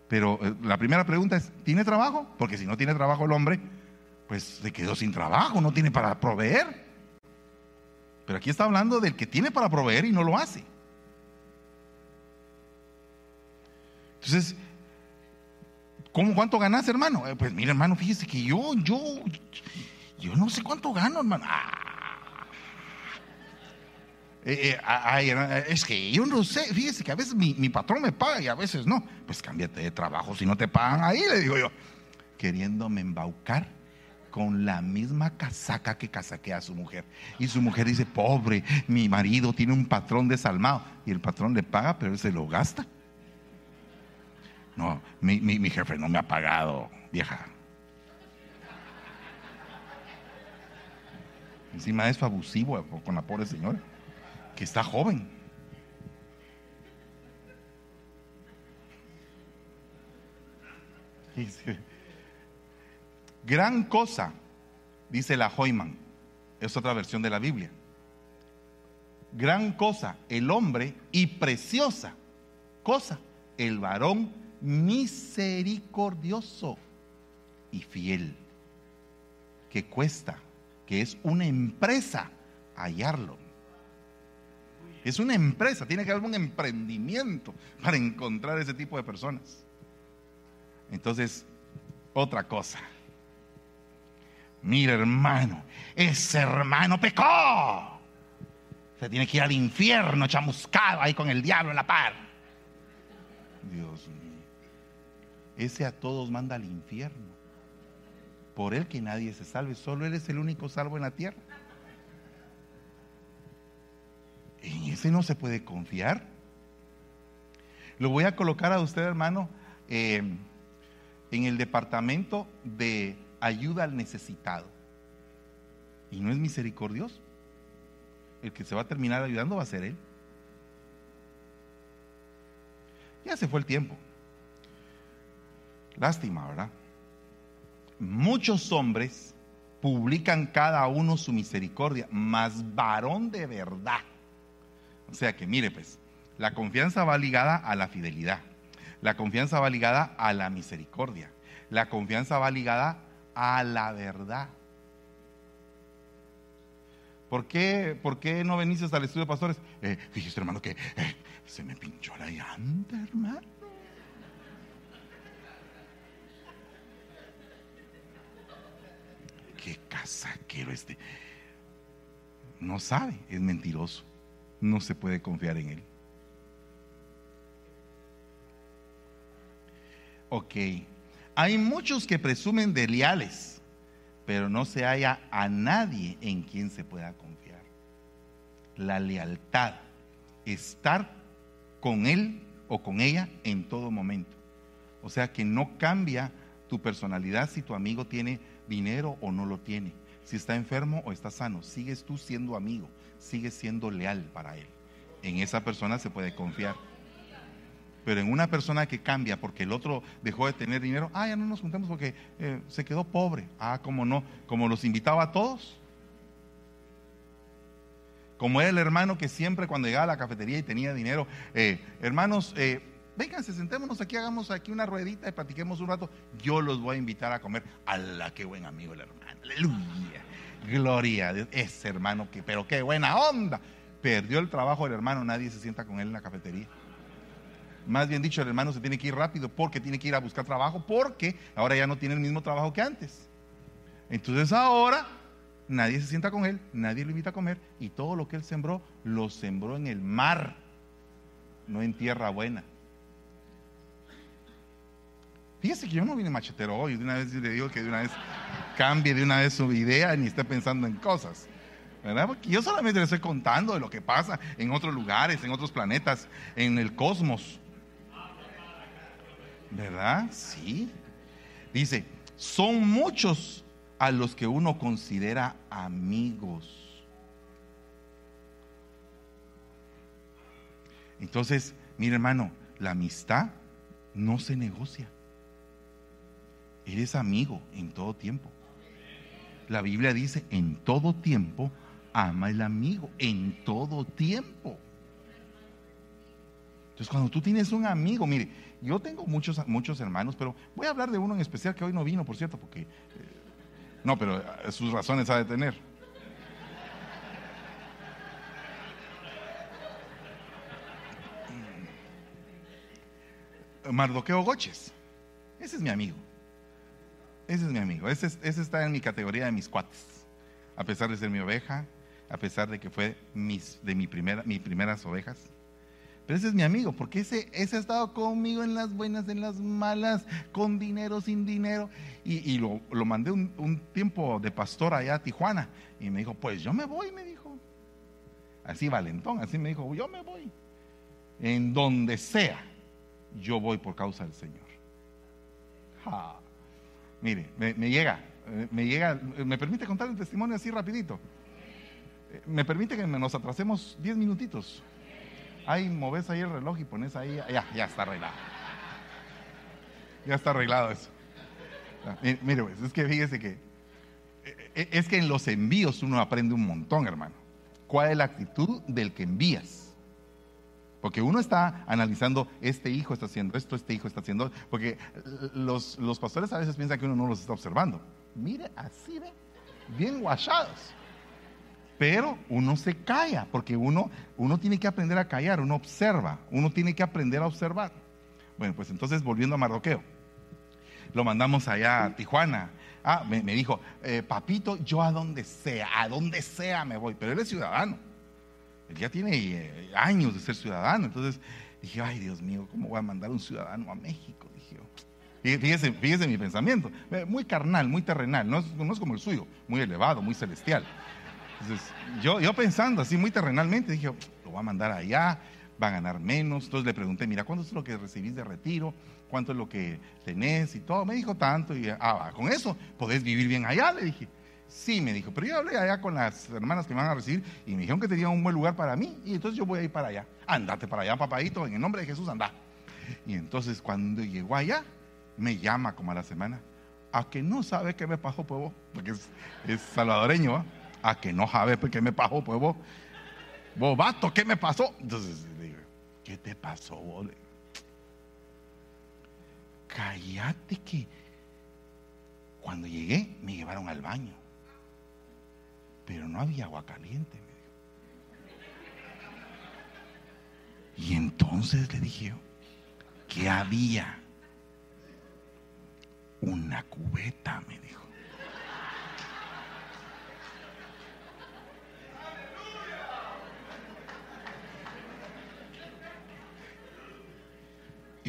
Pero eh, la primera pregunta es, ¿tiene trabajo? Porque si no tiene trabajo el hombre, pues se quedó sin trabajo, no tiene para proveer. Pero aquí está hablando del que tiene para proveer y no lo hace. Entonces, ¿cómo cuánto ganas, hermano? Eh, pues mira, hermano, fíjese que yo, yo, yo no sé cuánto gano, hermano. Ah, eh, eh, es que yo no sé, fíjese que a veces mi, patrón me paga y a veces no. Pues cámbiate de trabajo si no te pagan ahí, le digo yo. Queriéndome embaucar con la misma casaca que casaquea a su mujer. Y su mujer dice, pobre, mi marido tiene un patrón desalmado. Y el patrón le paga, pero él se lo gasta. No, mi, mi jefe no me ha pagado, vieja. Encima es abusivo con la pobre señora que está joven. Gran cosa, dice la Hoyman, es otra versión de la Biblia. Gran cosa, el hombre y preciosa cosa, el varón misericordioso y fiel, que cuesta, que es una empresa hallarlo. Es una empresa, tiene que haber un emprendimiento para encontrar ese tipo de personas. Entonces, otra cosa. Mira, hermano, ese hermano pecó. Se tiene que ir al infierno chamuscado ahí con el diablo en la par. Dios mío. Ese a todos manda al infierno. Por él que nadie se salve, solo él es el único salvo en la tierra. En ese no se puede confiar. Lo voy a colocar a usted, hermano, eh, en el departamento de ayuda al necesitado. Y no es misericordioso. El que se va a terminar ayudando va a ser él. Ya se fue el tiempo. Lástima, ¿verdad? Muchos hombres publican cada uno su misericordia, mas varón de verdad O sea que mire pues, la confianza va ligada a la fidelidad, la confianza va ligada a la misericordia, la confianza va ligada a la verdad. ¿Por qué, ¿Por qué no venís al estudio de pastores? Eh, fíjese, hermano, que eh, se me pinchó la llanta, hermano. Qué casaquero este. No sabe, es mentiroso. No se puede confiar en él. Ok. Hay muchos que presumen de leales pero no se halla a nadie en quien se pueda confiar. La lealtad, estar con él o con ella en todo momento. O sea que no cambia tu personalidad si tu amigo tiene dinero o no lo tiene, si está enfermo o está sano, sigues tú siendo amigo, sigues siendo leal para él. En esa persona se puede confiar. Pero en una persona que cambia porque el otro dejó de tener dinero, ah, ya no nos juntemos porque eh, se quedó pobre. Ah, como no, como los invitaba a todos. Como era el hermano que siempre cuando llegaba a la cafetería y tenía dinero, eh, hermanos, eh, vénganse, sentémonos aquí, hagamos aquí una ruedita y platiquemos un rato. Yo los voy a invitar a comer. ¡Hala, qué buen amigo el hermano! ¡Aleluya! Gloria a Dios. Ese hermano que, pero qué buena onda. Perdió el trabajo el hermano, nadie se sienta con él en la cafetería. Más bien dicho, el hermano se tiene que ir rápido porque tiene que ir a buscar trabajo porque ahora ya no tiene el mismo trabajo que antes. Entonces ahora nadie se sienta con él, nadie lo invita a comer y todo lo que él sembró lo sembró en el mar, no en tierra buena. Fíjese que yo no vine machetero hoy, de una vez le digo que de una vez cambie de una vez su idea ni esté pensando en cosas. ¿verdad? Porque yo solamente le estoy contando de lo que pasa en otros lugares, en otros planetas, en el cosmos. ¿Verdad? Sí. Dice, son muchos a los que uno considera amigos. Entonces, mire hermano, la amistad no se negocia. Eres amigo en todo tiempo. La Biblia dice, en todo tiempo ama el amigo, en todo tiempo. Entonces, cuando tú tienes un amigo, mire, yo tengo muchos, muchos hermanos, pero voy a hablar de uno en especial que hoy no vino, por cierto, porque... Eh, no, pero eh, sus razones ha de tener. Mardoqueo Goches. Ese es mi amigo. Ese es mi amigo. Ese, ese, está en mi categoría de mis cuates. A pesar de ser mi oveja, a pesar de que fue mis, de mi primera, mis primeras ovejas. Pero ese es mi amigo, porque ese, ese ha estado conmigo en las buenas, en las malas, con dinero, sin dinero. Y, lo, mandé un, tiempo de pastor allá a Tijuana. Y me dijo, pues yo me voy, me dijo. Así valentón, así me dijo, yo me voy. En donde sea, yo voy por causa del Señor. Mire, me, llega, me llega, ¿me permite contar el testimonio así rapidito? ¿Me permite que nos atrasemos 10 minutitos? Ahí moves ahí el reloj y pones ahí, ya, ya está arreglado. Ya está arreglado eso. Mire, pues, es que fíjese que e, e, es que en los envíos uno aprende un montón, hermano. ¿Cuál es la actitud del que envías? Porque uno está analizando, este hijo está haciendo esto, este hijo está haciendo, porque los, los pastores a veces piensan que uno no los está observando. Mire, así ve, bien guachados. Pero uno se calla, porque uno, uno tiene que aprender a callar, uno observa, uno tiene que aprender a observar. Bueno, pues entonces volviendo a Mardoqueo, lo mandamos allá a Tijuana. Ah, me, dijo, eh, papito, yo a donde sea, a donde sea me voy, pero él es ciudadano. Él ya tiene eh, años de ser ciudadano. Entonces dije, ay Dios mío, ¿cómo voy a mandar un ciudadano a México? Dije, fíjese, mi pensamiento, eh, muy carnal, muy terrenal, no no es como el suyo, muy elevado, muy celestial. Entonces, yo, pensando así muy terrenalmente, dije, lo voy a mandar allá, va a ganar menos. Entonces le pregunté, mira, ¿cuánto es lo que recibís de retiro? ¿Cuánto es lo que tenés? Y todo. Me dijo tanto. Y, ah, con eso podés vivir bien allá, le dije. Sí, me dijo, pero yo hablé allá con las hermanas que me van a recibir y me dijeron que tenían un buen lugar para mí y entonces yo voy a ir para allá. Andate para allá, papadito, en el nombre de Jesús, anda. Y entonces cuando llegó allá, me llama como a la semana, a que no sabe qué me pasó, pueblo, porque es, salvadoreño, ¿ah? A que no sabe porque me pasó, pues vos. bobato, ¿qué me pasó? Entonces le digo, ¿qué te pasó, bole? Cállate que cuando llegué me llevaron al baño, pero no había agua caliente. Me Y entonces le dije ¿qué había? Una cubeta, me dijo.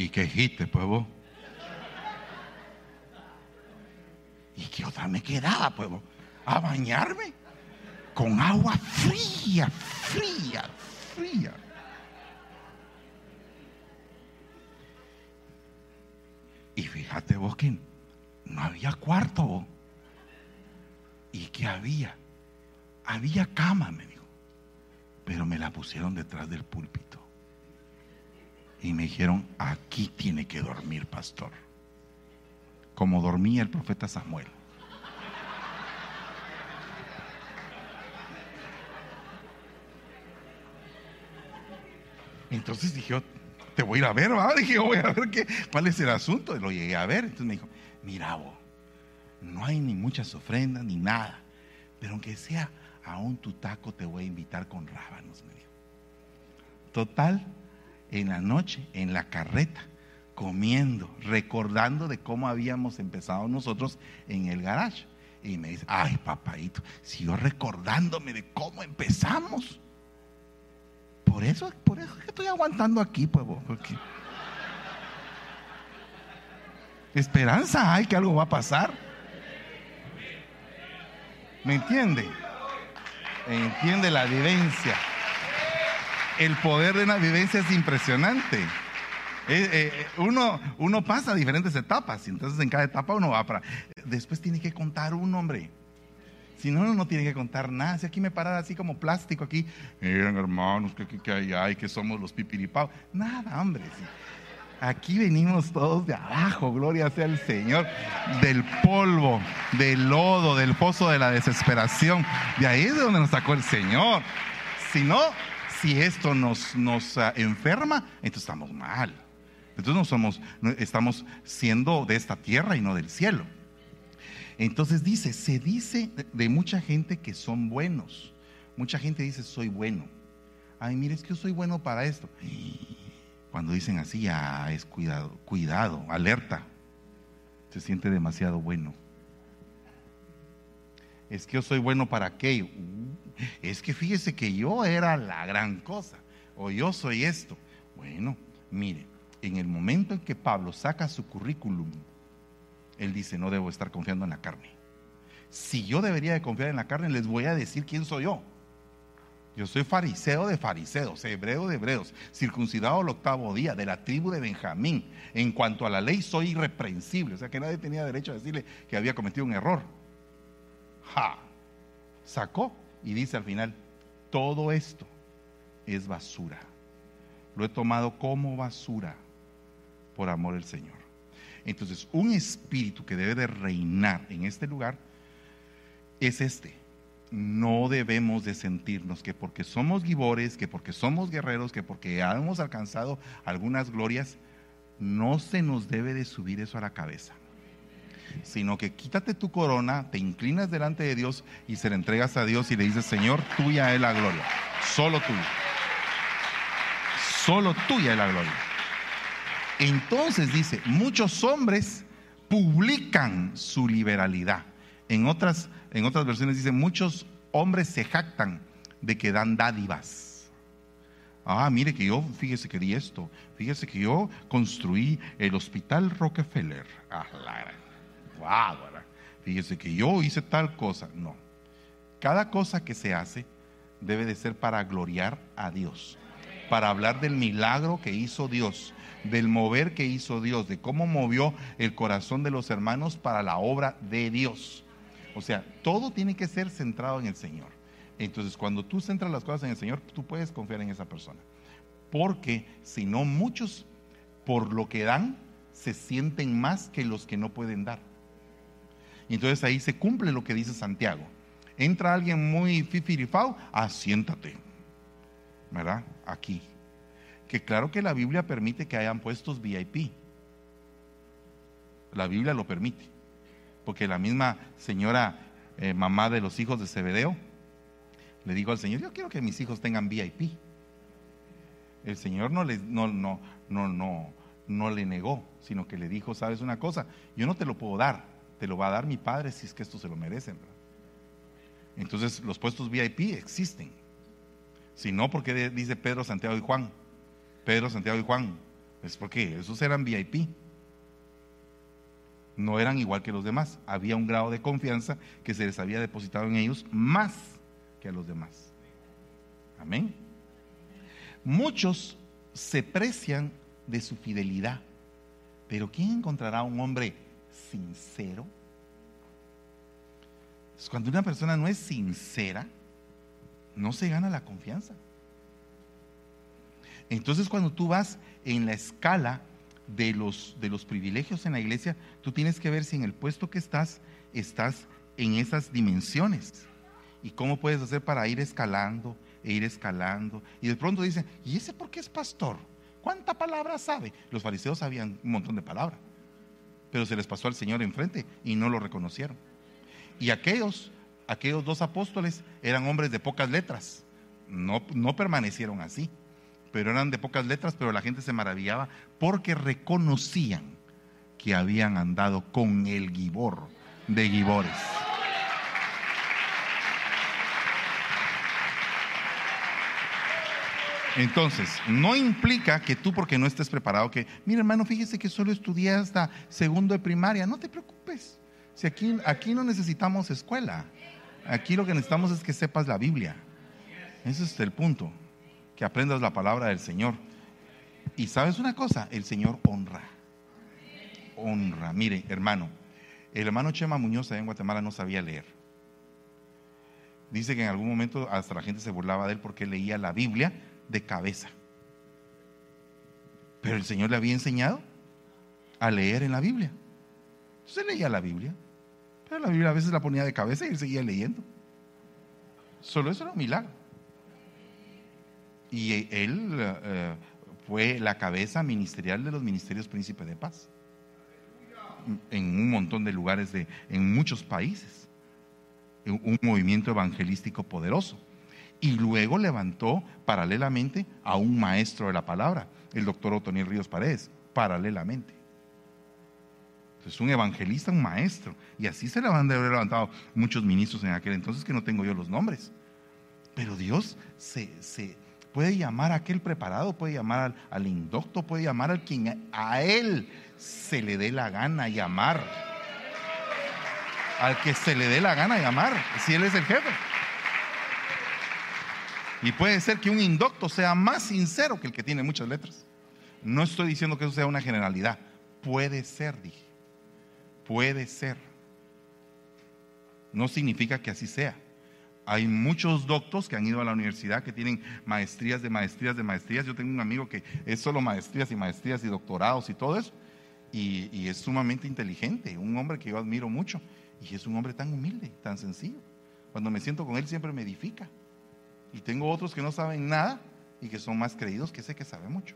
¿Y qué dijiste, pues vos? ¿Y qué otra me quedaba, pues? A bañarme con agua fría, fría, fría. Y fíjate vos que no había cuarto. Vos. ¿Y qué había? Había cama, me dijo. Pero me la pusieron detrás del púlpito. Y me dijeron, aquí tiene que dormir, pastor. Como dormía el profeta Samuel. Entonces dije, te voy a ir a ver, ¿va? Dije, voy a ver qué, cuál es el asunto. Y lo llegué a ver. Entonces me dijo, mira vos, no hay ni muchas ofrendas ni nada. Pero aunque sea aún tu taco, te voy a invitar con rábanos. Total, en la noche, en la carreta, comiendo, recordando de cómo habíamos empezado nosotros en el garage. Y me dice, ay, papadito, siguió recordándome de cómo empezamos. Por eso, por eso que estoy aguantando aquí, pues, porque esperanza hay que algo va a pasar. ¿Me entiende? Entiende la vivencia. El poder de una vivencia es impresionante. Eh, eh, uno, uno pasa diferentes etapas y entonces en cada etapa uno va para... Después tiene que contar un hombre. Si no, uno no tiene que contar nada. Si aquí me paran así como plástico aquí, miren hermanos, que, que, hay, hay, que somos los pipiripaos. Nada, hombre. Aquí venimos todos de abajo, gloria sea el Señor, del polvo, del lodo, del pozo de la desesperación. De ahí es de donde nos sacó el Señor. Si no, si esto nos, uh, enferma, entonces estamos mal. Entonces no somos, estamos siendo de esta tierra y no del cielo. Entonces dice, se dice de mucha gente que son buenos. Mucha gente dice, soy bueno. Ay, mire, es que yo soy bueno para esto. Cuando dicen así, ah, es cuidado, cuidado, alerta. Se siente demasiado bueno. Es que yo soy bueno para aquello. Es que fíjese que yo era la gran cosa. O yo soy esto. Bueno, mire, en el momento en que Pablo saca su currículum él dice, no debo estar confiando en la carne. Si yo debería de confiar en la carne, les voy a decir quién soy yo. Yo soy fariseo de fariseos, hebreo de hebreos, circuncidado al octavo día, de la tribu de Benjamín. En cuanto a la ley, soy irreprensible. O sea que nadie tenía derecho a decirle que había cometido un error. Ja. Sacó y dice al final, todo esto es basura. Lo he tomado como basura por amor al Señor. Entonces, un espíritu que debe de reinar en este lugar es este. No debemos de sentirnos que porque somos gibores, que porque somos guerreros, que porque hemos alcanzado algunas glorias, no se nos debe de subir eso a la cabeza. Sino que quítate tu corona, te inclinas delante de Dios y se la entregas a Dios y le dices, Señor, tuya es la gloria. Solo tuya. Solo tuya es la gloria. Entonces dice, muchos hombres publican su liberalidad. En otras, en otras versiones dice, muchos hombres se jactan de que dan dádivas. Ah, mire que yo, fíjese que di esto, fíjese que yo construí el hospital Rockefeller. Ah, la, fíjese que yo hice tal cosa. No, cada cosa que se hace debe de ser para gloriar a Dios, para hablar del milagro que hizo Dios del mover que hizo Dios, de cómo movió el corazón de los hermanos para la obra de Dios. O sea, todo tiene que ser centrado en el Señor. Entonces, cuando tú centras las cosas en el Señor, tú puedes confiar en esa persona. Porque si no, muchos, por lo que dan, se sienten más que los que no pueden dar. Entonces ahí se cumple lo que dice Santiago. Entra alguien muy fifirifao, asiéntate. ¿verdad? Aquí. Que claro que la Biblia permite que hayan puestos VIP. La Biblia lo permite. Porque la misma señora eh, mamá de los hijos de Zebedeo le dijo al Señor, yo quiero que mis hijos tengan VIP. El Señor no, no le negó, sino que le dijo, sabes una cosa, yo no te lo puedo dar, te lo va a dar mi padre si es que esto se lo merecen. Entonces los puestos VIP existen. Si no, porque dice Pedro, Santiago y Juan? Pedro, Santiago y Juan. Es porque esos eran VIP. No eran igual que los demás. Había un grado de confianza que se les había depositado en ellos más que a los demás. Amén. Muchos se precian de su fidelidad, pero ¿quién encontrará un hombre sincero? Cuando una persona no es sincera, no se gana la confianza. Entonces cuando tú vas en la escala de los, de los privilegios en la iglesia, tú tienes que ver si en el puesto que estás, estás en esas dimensiones. ¿Y cómo puedes hacer para ir escalando e ir escalando? Y de pronto dicen, ¿y ese por qué es pastor? ¿Cuánta palabra sabe? Los fariseos sabían un montón de palabras, pero se les pasó al Señor enfrente y no lo reconocieron. Y aquellos, aquellos dos apóstoles eran hombres de pocas letras, no, no permanecieron así pero eran de pocas letras, pero la gente se maravillaba porque reconocían que habían andado con el Gibor de Gibores. Entonces, no implica que tú porque no estés preparado, que, mira hermano, fíjese que solo estudié hasta segundo de primaria, no te preocupes. Si aquí, aquí no necesitamos escuela, aquí lo que necesitamos es que sepas la Biblia. Ese es el punto que aprendas la palabra del Señor. Y sabes una cosa, el Señor honra. Honra. Mire, hermano, el hermano Chema Muñoz en Guatemala no sabía leer. Dice que en algún momento hasta la gente se burlaba de él porque leía la Biblia de cabeza. Pero el Señor le había enseñado a leer en la Biblia. Entonces leía la Biblia. Pero la Biblia a veces la ponía de cabeza y él seguía leyendo. Solo eso era un milagro y él eh, fue la cabeza ministerial de los ministerios Príncipe de Paz en un montón de lugares de, en muchos países, un movimiento evangelístico poderoso. Y luego levantó paralelamente a un maestro de la palabra, el doctor Otoniel Ríos Paredes, paralelamente. Es un evangelista, un maestro. Y así se le han de haber levantado muchos ministros en aquel entonces que no tengo yo los nombres. Pero Dios se, se, puede llamar a aquel preparado, puede llamar al, indocto, puede llamar al quien a él se le dé la gana llamar. Al que se le dé la gana llamar, si él es el jefe. Y puede ser que un indocto sea más sincero que el que tiene muchas letras. No estoy diciendo que eso sea una generalidad. Puede ser, dije. Puede ser. No significa que así sea. Hay muchos doctos que han ido a la universidad que tienen maestrías de maestrías de maestrías. Yo tengo un amigo que es solo maestrías y maestrías y doctorados y todo eso. Y, es sumamente inteligente, un hombre que yo admiro mucho. Y es un hombre tan humilde, tan sencillo. Cuando me siento con él siempre me edifica. Y tengo otros que no saben nada y que son más creídos que sé que sabe mucho.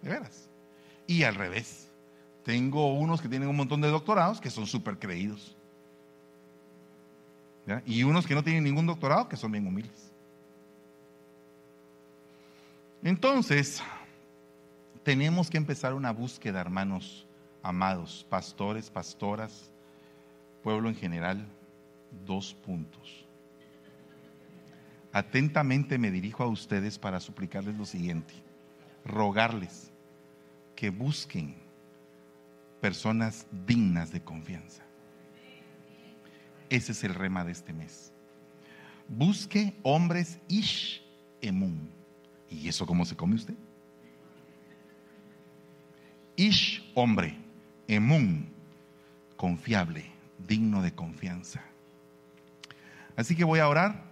De veras. Y al revés. Tengo unos que tienen un montón de doctorados que son súper creídos. Y unos que no tienen ningún doctorado que son bien humildes. Entonces, tenemos que empezar una búsqueda, hermanos amados, pastores, pastoras, pueblo en general, dos puntos. Atentamente me dirijo a ustedes para suplicarles lo siguiente, rogarles que busquen personas dignas de confianza. Ese es el rema de este mes. Busque hombres ish emun. ¿Y eso cómo se come usted? Ish, hombre, emun, confiable, digno de confianza. Así que voy a orar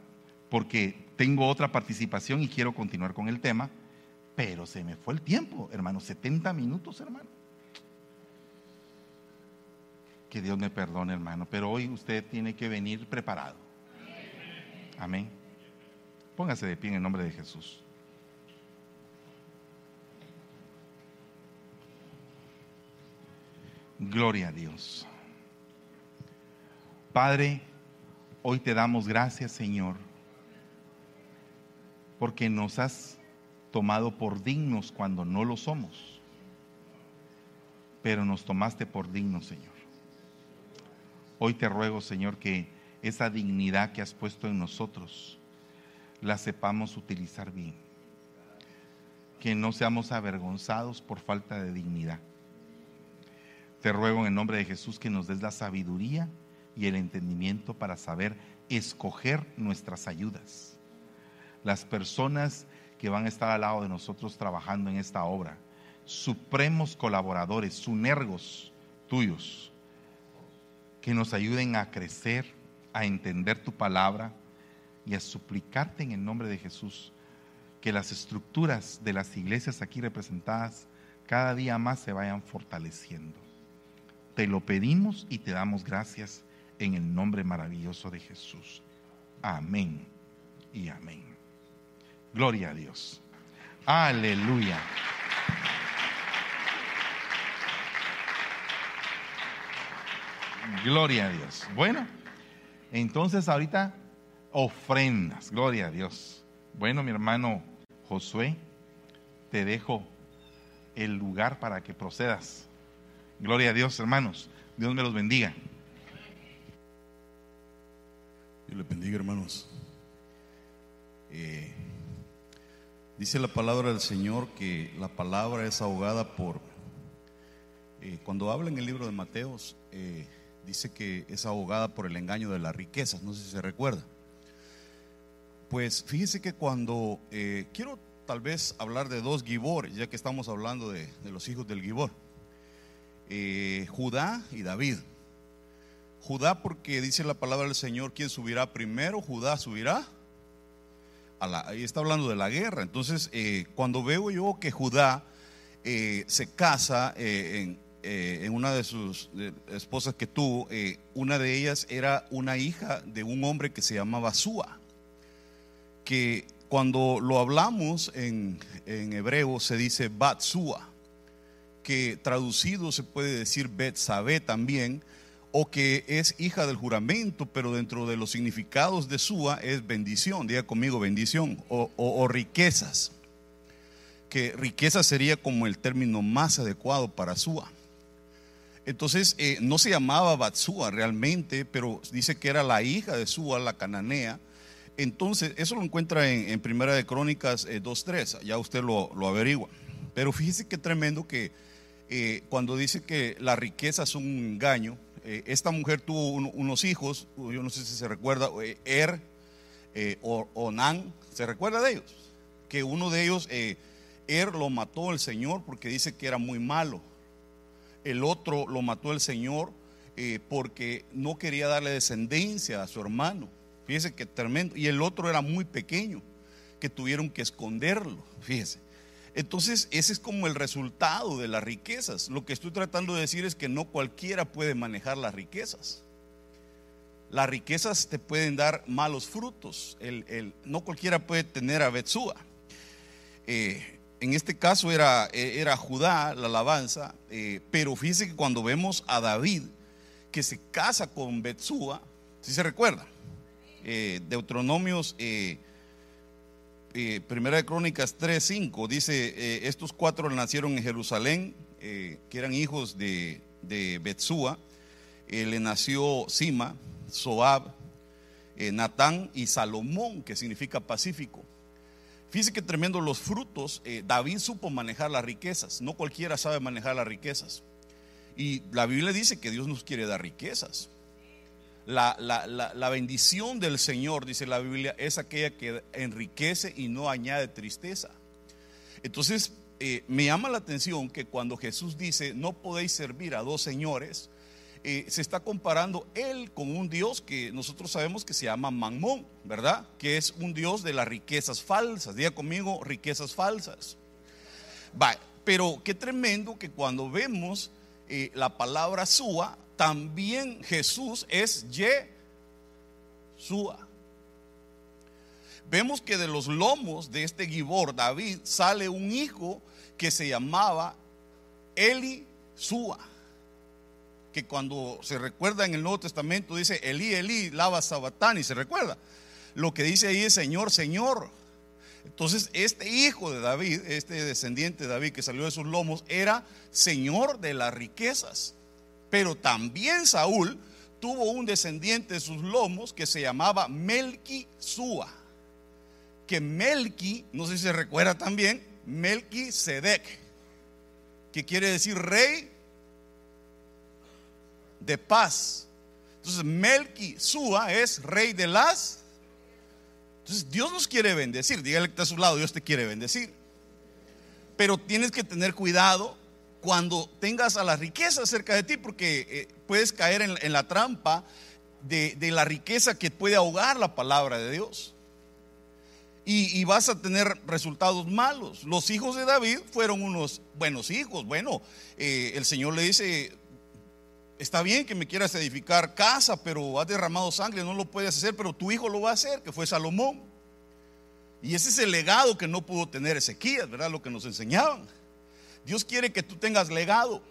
porque tengo otra participación y quiero continuar con el tema, pero se me fue el tiempo, hermano, 70 minutos, hermano. Que Dios me perdone, hermano, pero hoy usted tiene que venir preparado. Amén. Póngase de pie en el nombre de Jesús. Gloria a Dios. Padre, hoy te damos gracias, Señor, porque nos has tomado por dignos cuando no lo somos, pero nos tomaste por dignos, Señor. Hoy te ruego, Señor, que esa dignidad que has puesto en nosotros la sepamos utilizar bien, que no seamos avergonzados por falta de dignidad te ruego en el nombre de Jesús que nos des la sabiduría y el entendimiento para saber escoger nuestras ayudas. Las personas que van a estar al lado de nosotros trabajando en esta obra, supremos colaboradores, sunergos tuyos, que nos ayuden a crecer, a entender tu palabra y a suplicarte en el nombre de Jesús que las estructuras de las iglesias aquí representadas cada día más se vayan fortaleciendo. Te lo pedimos y te damos gracias en el nombre maravilloso de Jesús. Amén y amén. Gloria a Dios. Aleluya. Gloria a Dios. Bueno, entonces ahorita ofrendas. Gloria a Dios. Bueno, mi hermano Josué, te dejo el lugar para que procedas. Gloria a Dios, hermanos. Dios me los bendiga. Dios le bendiga, hermanos. Eh, dice la palabra del Señor que la palabra es ahogada por... Eh, cuando habla en el libro de Mateos, eh, dice que es ahogada por el engaño de las riquezas. No sé si se recuerda. Pues fíjese que cuando... quiero tal vez hablar de dos Gibor, ya que estamos hablando de, de los hijos del Gibor. Judá y David. Judá porque dice la palabra del Señor, ¿quién subirá primero? Judá subirá. Ahí está hablando de la guerra. Entonces, eh, cuando veo yo que Judá eh, se casa en, una de sus esposas que tuvo, una de ellas era una hija de un hombre que se llamaba Sua, que cuando lo hablamos en, hebreo se dice Batsua que traducido se puede decir Betsabé también, o que es hija del juramento, pero dentro de los significados de Sua es bendición, diga conmigo bendición, o, riquezas, que riqueza sería como el término más adecuado para Sua. Entonces, eh, no se llamaba Batsua realmente, pero dice que era la hija de Sua, la cananea. Entonces, eso lo encuentra en, Primera de Crónicas 2.3, eh, ya usted lo, averigua. Pero fíjese qué tremendo que eh, cuando dice que la riqueza es un engaño, eh, esta mujer tuvo unos hijos, yo no sé si se recuerda, eh, Er o Onan, ¿se recuerda de ellos? Que uno de ellos, Er lo mató el Señor porque dice que era muy malo. El otro lo mató el Señor porque no quería darle descendencia a su hermano. Fíjese que tremendo. Y el otro era muy pequeño, que tuvieron que esconderlo. Fíjese. Entonces, ese es como el resultado de las riquezas. Lo que estoy tratando de decir es que no cualquiera puede manejar las riquezas. Las riquezas te pueden dar malos frutos. No cualquiera puede tener a Betsúa. Eh, en este caso era, eh, era Judá, la alabanza, eh, pero fíjese que cuando vemos a David que se casa con Betsúa, si se recuerda, Deuteronomios Primera de Crónicas 3.5 dice, eh, estos cuatro nacieron en Jerusalén, eh, que eran hijos de, de Betsúa, le nació Sima, Soab, Natán y Salomón, que significa pacífico. Fíjese que tremendo los frutos, David supo manejar las riquezas, no cualquiera sabe manejar las riquezas. Y la Biblia dice que Dios nos quiere dar riquezas. La, bendición del Señor, dice la Biblia, es aquella que enriquece y no añade tristeza. Entonces, eh, me llama la atención que cuando Jesús dice, no podéis servir a dos señores, eh, se está comparando él con un Dios que nosotros sabemos que se llama Mamón, ¿verdad? Que es un Dios de las riquezas falsas. Diga conmigo, riquezas falsas. Va, pero qué tremendo que cuando vemos eh, la palabra Sua, también Jesús es Yeshua. vemos que de los lomos de este Gibor, David, sale un hijo que se llamaba Eli Sua. Que cuando se recuerda en el Nuevo Testamento dice Eli, Eli, lava sabatán, y se recuerda. Lo que dice ahí es Señor, Señor. Entonces, este hijo de David, este descendiente de David que salió de sus lomos, era Señor de las riquezas. Pero también Saúl tuvo un descendiente de sus lomos que se llamaba Melqui Sua. Que Melqui, no sé si se recuerda también, Melqui Sedec, que quiere decir rey de paz. Entonces, Melqui Sua es rey de las. Entonces, Dios nos quiere bendecir. Dígale que está a su lado, Dios te quiere bendecir. Pero tienes que tener cuidado cuando tengas a la riqueza cerca de ti, porque eh, puedes caer en, la trampa de, la riqueza que puede ahogar la palabra de Dios. Y, vas a tener resultados malos. Los hijos de David fueron unos buenos hijos. Bueno, eh, el Señor le dice, está bien que me quieras edificar casa, pero has derramado sangre, no lo puedes hacer, pero tu hijo lo va a hacer, que fue Salomón. Y ese es el legado que no pudo tener Ezequías, ¿verdad? Lo que nos enseñaban. Dios quiere que tú tengas legado.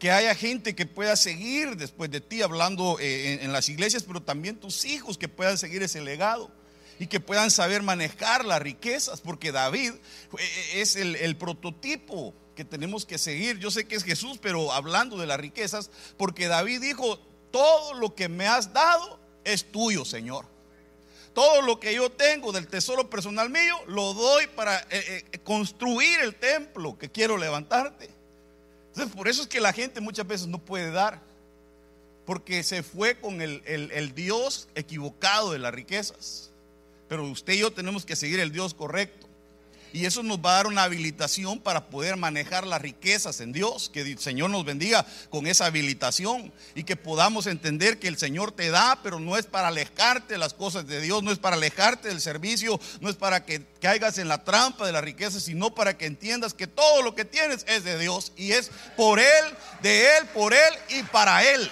Que haya gente que pueda seguir después de ti hablando eh, en, las iglesias, pero también tus hijos que puedan seguir ese legado y que puedan saber manejar las riquezas, porque David eh, es el, el prototipo que tenemos que seguir. Yo sé que es Jesús, pero hablando de las riquezas, porque David dijo, todo lo que me has dado es tuyo, Señor todo lo que yo tengo del tesoro personal mío, lo doy para eh, eh, construir el templo que quiero levantarte. Entonces, por eso es que la gente muchas veces no puede dar, porque se fue con el, el Dios equivocado de las riquezas. Pero usted y yo tenemos que seguir el Dios correcto. Y eso nos va a dar una habilitación para poder manejar las riquezas en Dios. Que el Señor nos bendiga con esa habilitación y que podamos entender que el Señor te da, pero no es para alejarte de las cosas de Dios, no es para alejarte del servicio, no es para que caigas en la trampa de la riqueza, sino para que entiendas que todo lo que tienes es de Dios y es por Él, de Él, por Él y para Él.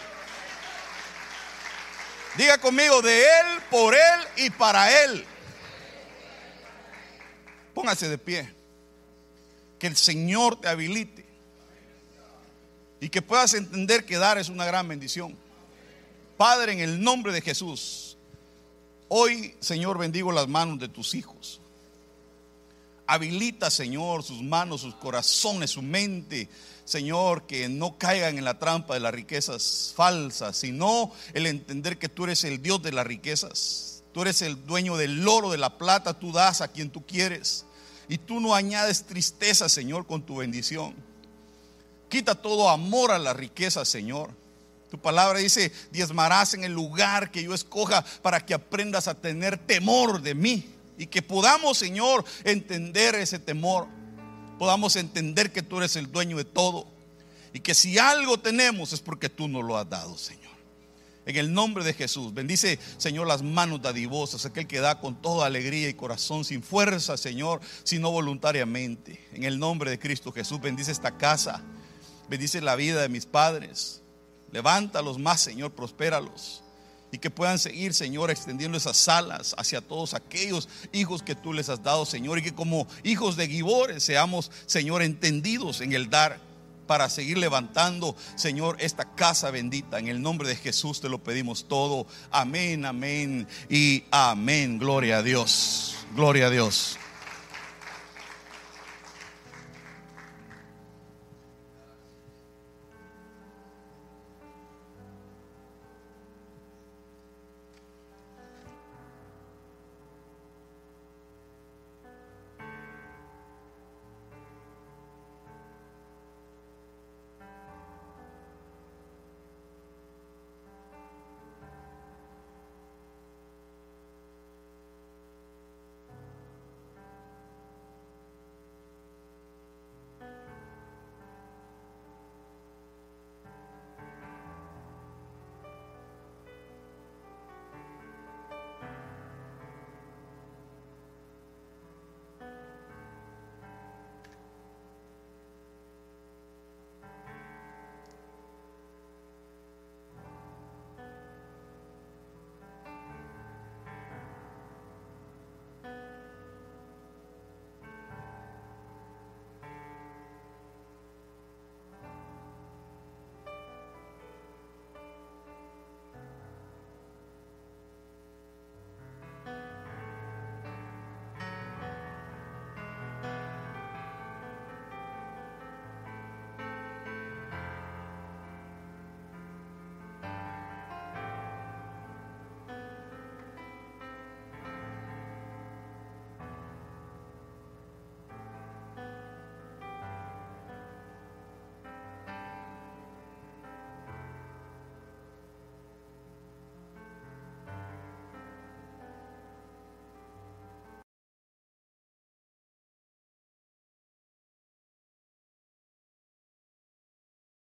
Diga conmigo, de Él, por Él y para Él. Póngase de pie. Que el Señor te habilite. Y que puedas entender que dar es una gran bendición. Padre, en el nombre de Jesús, hoy, Señor, bendigo las manos de tus hijos. Habilita, Señor, sus manos, sus corazones, su mente, Señor, que no caigan en la trampa de las riquezas falsas, sino el entender que tú eres el Dios de las riquezas Tú eres el dueño del oro, de la plata, tú das a quien tú quieres. Y tú no añades tristeza, Señor, con tu bendición. Quita todo amor a la riqueza, Señor. Tu palabra dice, diezmarás en el lugar que yo escoja para que aprendas a tener temor de mí. Y que podamos, Señor, entender ese temor. Podamos entender que tú eres el dueño de todo. Y que si algo tenemos es porque tú nos lo has dado, Señor. En el nombre de Jesús. Bendice, Señor, las manos dadivosas, aquel que da con toda alegría y corazón, sin fuerza, Señor, sino voluntariamente. En el nombre de Cristo Jesús, bendice esta casa. Bendice la vida de mis padres. Levántalos más, Señor, prospéralos. Y que puedan seguir, Señor, extendiendo esas salas hacia todos aquellos hijos que tú les has dado, Señor. Y que como hijos de Gibores seamos, Señor, entendidos en el dar para seguir levantando, Señor, esta casa bendita. En el nombre de Jesús te lo pedimos todo. Amén, amén y amén. Gloria a Dios. Gloria a Dios.